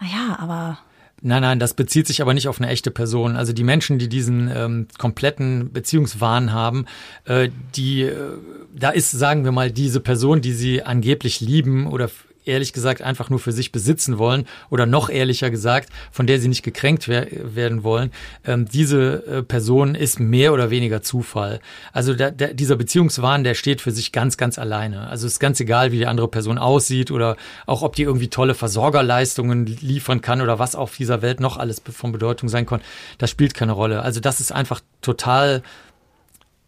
S1: Naja, aber
S2: Nein, nein, das bezieht sich aber nicht auf eine echte Person. Also die Menschen, die diesen ähm, kompletten Beziehungswahn haben, äh, die, äh, da ist, sagen wir mal, diese Person, die sie angeblich lieben oder ehrlich gesagt einfach nur für sich besitzen wollen oder noch ehrlicher gesagt, von der sie nicht gekränkt wer werden wollen, ähm, diese äh, Person ist mehr oder weniger Zufall. Also da, da, dieser Beziehungswahn, der steht für sich ganz, ganz alleine. Also es ist ganz egal, wie die andere Person aussieht oder auch ob die irgendwie tolle Versorgerleistungen liefern kann oder was auf dieser Welt noch alles von Bedeutung sein kann. Das spielt keine Rolle. Also das ist einfach total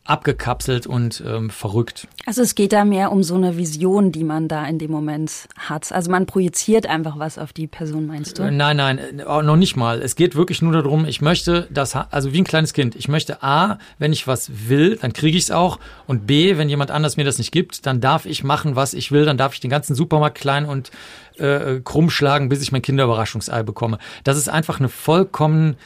S2: abgekapselt und ähm, verrückt.
S1: Also es geht da mehr um so eine Vision, die man da in dem Moment hat. Also man projiziert einfach was auf die Person, meinst du? Äh,
S2: nein, nein, äh, noch nicht mal. Es geht wirklich nur darum, ich möchte das, also wie ein kleines Kind, ich möchte A, wenn ich was will, dann kriege ich es auch und B, wenn jemand anders mir das nicht gibt, dann darf ich machen, was ich will, dann darf ich den ganzen Supermarkt klein und äh, krumm schlagen, bis ich mein Kinderüberraschungsei bekomme. Das ist einfach eine vollkommen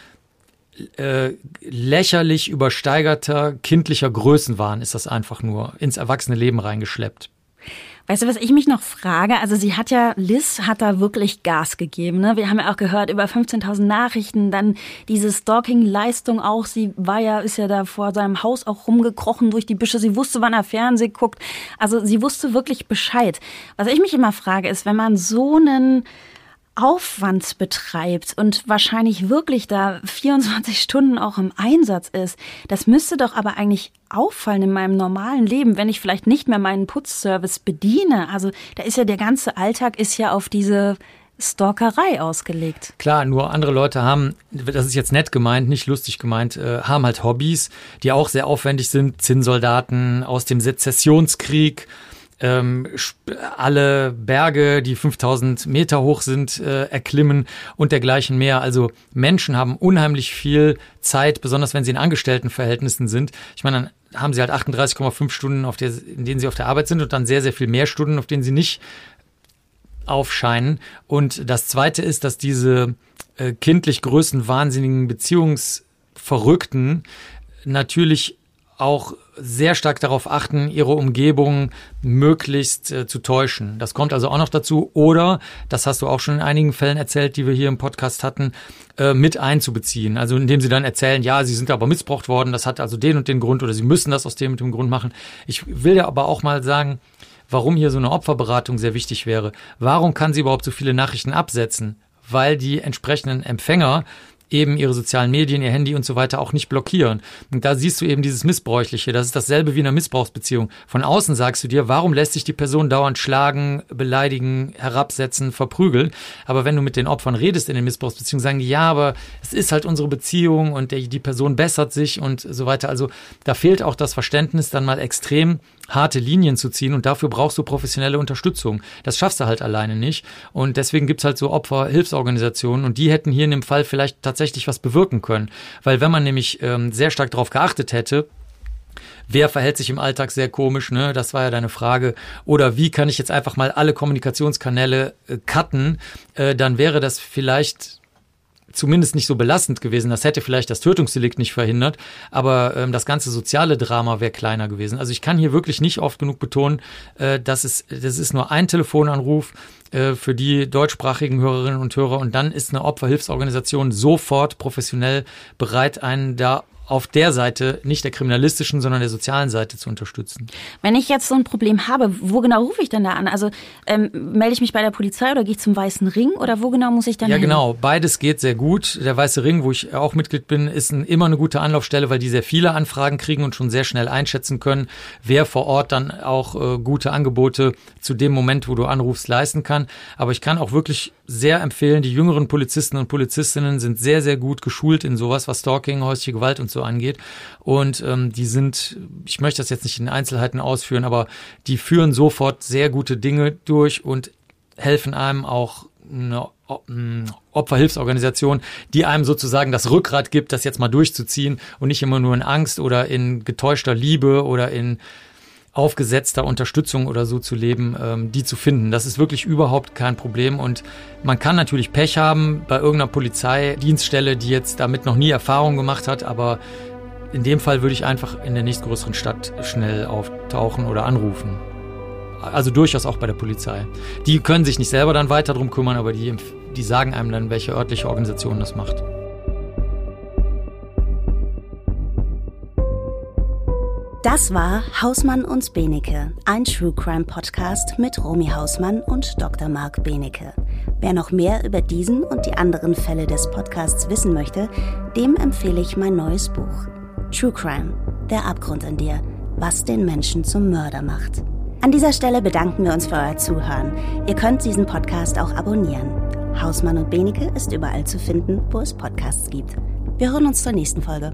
S2: äh, lächerlich übersteigerter kindlicher Größenwahn ist das einfach nur ins erwachsene Leben reingeschleppt.
S1: Weißt du, was ich mich noch frage? Also sie hat ja, Liz hat da wirklich Gas gegeben. Ne? Wir haben ja auch gehört über 15.000 Nachrichten, dann diese Stalking-Leistung auch. Sie war ja, ist ja da vor seinem Haus auch rumgekrochen durch die Büsche. Sie wusste, wann er Fernsehen guckt. Also sie wusste wirklich Bescheid. Was ich mich immer frage, ist, wenn man so einen Aufwand betreibt und wahrscheinlich wirklich da 24 Stunden auch im Einsatz ist, das müsste doch aber eigentlich auffallen in meinem normalen Leben, wenn ich vielleicht nicht mehr meinen Putzservice bediene. Also da ist ja der ganze Alltag ist ja auf diese Stalkerei ausgelegt.
S2: Klar, nur andere Leute haben, das ist jetzt nett gemeint, nicht lustig gemeint, äh, haben halt Hobbys, die auch sehr aufwendig sind. Zinnsoldaten aus dem Sezessionskrieg, ähm, alle Berge, die 5000 Meter hoch sind, äh, erklimmen und dergleichen mehr. Also Menschen haben unheimlich viel Zeit, besonders wenn sie in Angestelltenverhältnissen sind. Ich meine, dann haben sie halt 38,5 Stunden, auf der, in denen sie auf der Arbeit sind und dann sehr, sehr viel mehr Stunden, auf denen sie nicht aufscheinen. Und das Zweite ist, dass diese äh, kindlich größten wahnsinnigen Beziehungsverrückten natürlich auch sehr stark darauf achten, ihre Umgebung möglichst äh, zu täuschen. Das kommt also auch noch dazu. Oder, das hast du auch schon in einigen Fällen erzählt, die wir hier im Podcast hatten, äh, mit einzubeziehen. Also indem sie dann erzählen, ja, sie sind aber missbraucht worden, das hat also den und den Grund oder sie müssen das aus dem und dem Grund machen. Ich will ja aber auch mal sagen, warum hier so eine Opferberatung sehr wichtig wäre. Warum kann sie überhaupt so viele Nachrichten absetzen? Weil die entsprechenden Empfänger eben ihre sozialen Medien, ihr Handy und so weiter auch nicht blockieren. Und da siehst du eben dieses Missbräuchliche. Das ist dasselbe wie in einer Missbrauchsbeziehung. Von außen sagst du dir, warum lässt sich die Person dauernd schlagen, beleidigen, herabsetzen, verprügeln? Aber wenn du mit den Opfern redest in den Missbrauchsbeziehungen, sagen die, ja, aber es ist halt unsere Beziehung und die Person bessert sich und so weiter. Also da fehlt auch das Verständnis, dann mal extrem harte Linien zu ziehen und dafür brauchst du professionelle Unterstützung. Das schaffst du halt alleine nicht. Und deswegen gibt's halt so Opferhilfsorganisationen und die hätten hier in dem Fall vielleicht tatsächlich was bewirken können. Weil wenn man nämlich ähm, sehr stark darauf geachtet hätte, Wer verhält sich im Alltag sehr komisch, ne? Das war ja deine Frage. Oder wie kann ich jetzt einfach mal alle Kommunikationskanäle äh, cutten? Äh, dann wäre das vielleicht zumindest nicht so belastend gewesen. Das hätte vielleicht das Tötungsdelikt nicht verhindert, aber ähm, das ganze soziale Drama wäre kleiner gewesen. Also ich kann hier wirklich nicht oft genug betonen, äh, dass es das ist nur ein Telefonanruf äh, für die deutschsprachigen Hörerinnen und Hörer und dann ist eine Opferhilfsorganisation sofort professionell bereit, einen da auf der Seite, nicht der kriminalistischen, sondern der sozialen Seite zu unterstützen.
S1: Wenn ich jetzt so ein Problem habe, wo genau rufe ich denn da an? Also ähm, melde ich mich bei der Polizei oder gehe ich zum Weißen Ring oder wo genau muss ich dann
S2: Ja,
S1: hin?
S2: genau. Beides geht sehr gut. Der Weiße Ring, wo ich auch Mitglied bin, ist ein, immer eine gute Anlaufstelle, weil die sehr viele Anfragen kriegen und schon sehr schnell einschätzen können, wer vor Ort dann auch äh, gute Angebote zu dem Moment, wo du anrufst, leisten kann. Aber ich kann auch wirklich sehr empfehlen, die jüngeren Polizisten und Polizistinnen sind sehr, sehr gut geschult in sowas, was Stalking, häusliche Gewalt und so angeht. Und ähm, die sind, ich möchte das jetzt nicht in Einzelheiten ausführen, aber die führen sofort sehr gute Dinge durch und helfen einem auch eine Opferhilfsorganisation, die einem sozusagen das Rückgrat gibt, das jetzt mal durchzuziehen und nicht immer nur in Angst oder in getäuschter Liebe oder in aufgesetzter Unterstützung oder so zu leben, ähm, die zu finden. Das ist wirklich überhaupt kein Problem. Und man kann natürlich Pech haben bei irgendeiner Polizeidienststelle, die jetzt damit noch nie Erfahrung gemacht hat, aber in dem Fall würde ich einfach in der nächstgrößeren Stadt schnell auftauchen oder anrufen. Also durchaus auch bei der Polizei. Die können sich nicht selber dann weiter drum kümmern, aber die, die sagen einem dann, welche örtliche Organisation das macht.
S3: Das war Hausmann und Benecke, ein True Crime Podcast mit Romy Hausmann und Dr. Marc Benecke. Wer noch mehr über diesen und die anderen Fälle des Podcasts wissen möchte, dem empfehle ich mein neues Buch. True Crime, der Abgrund in dir, was den Menschen zum Mörder macht. An dieser Stelle bedanken wir uns für euer Zuhören. Ihr könnt diesen Podcast auch abonnieren. Hausmann und Benecke ist überall zu finden, wo es Podcasts gibt. Wir hören uns zur nächsten Folge.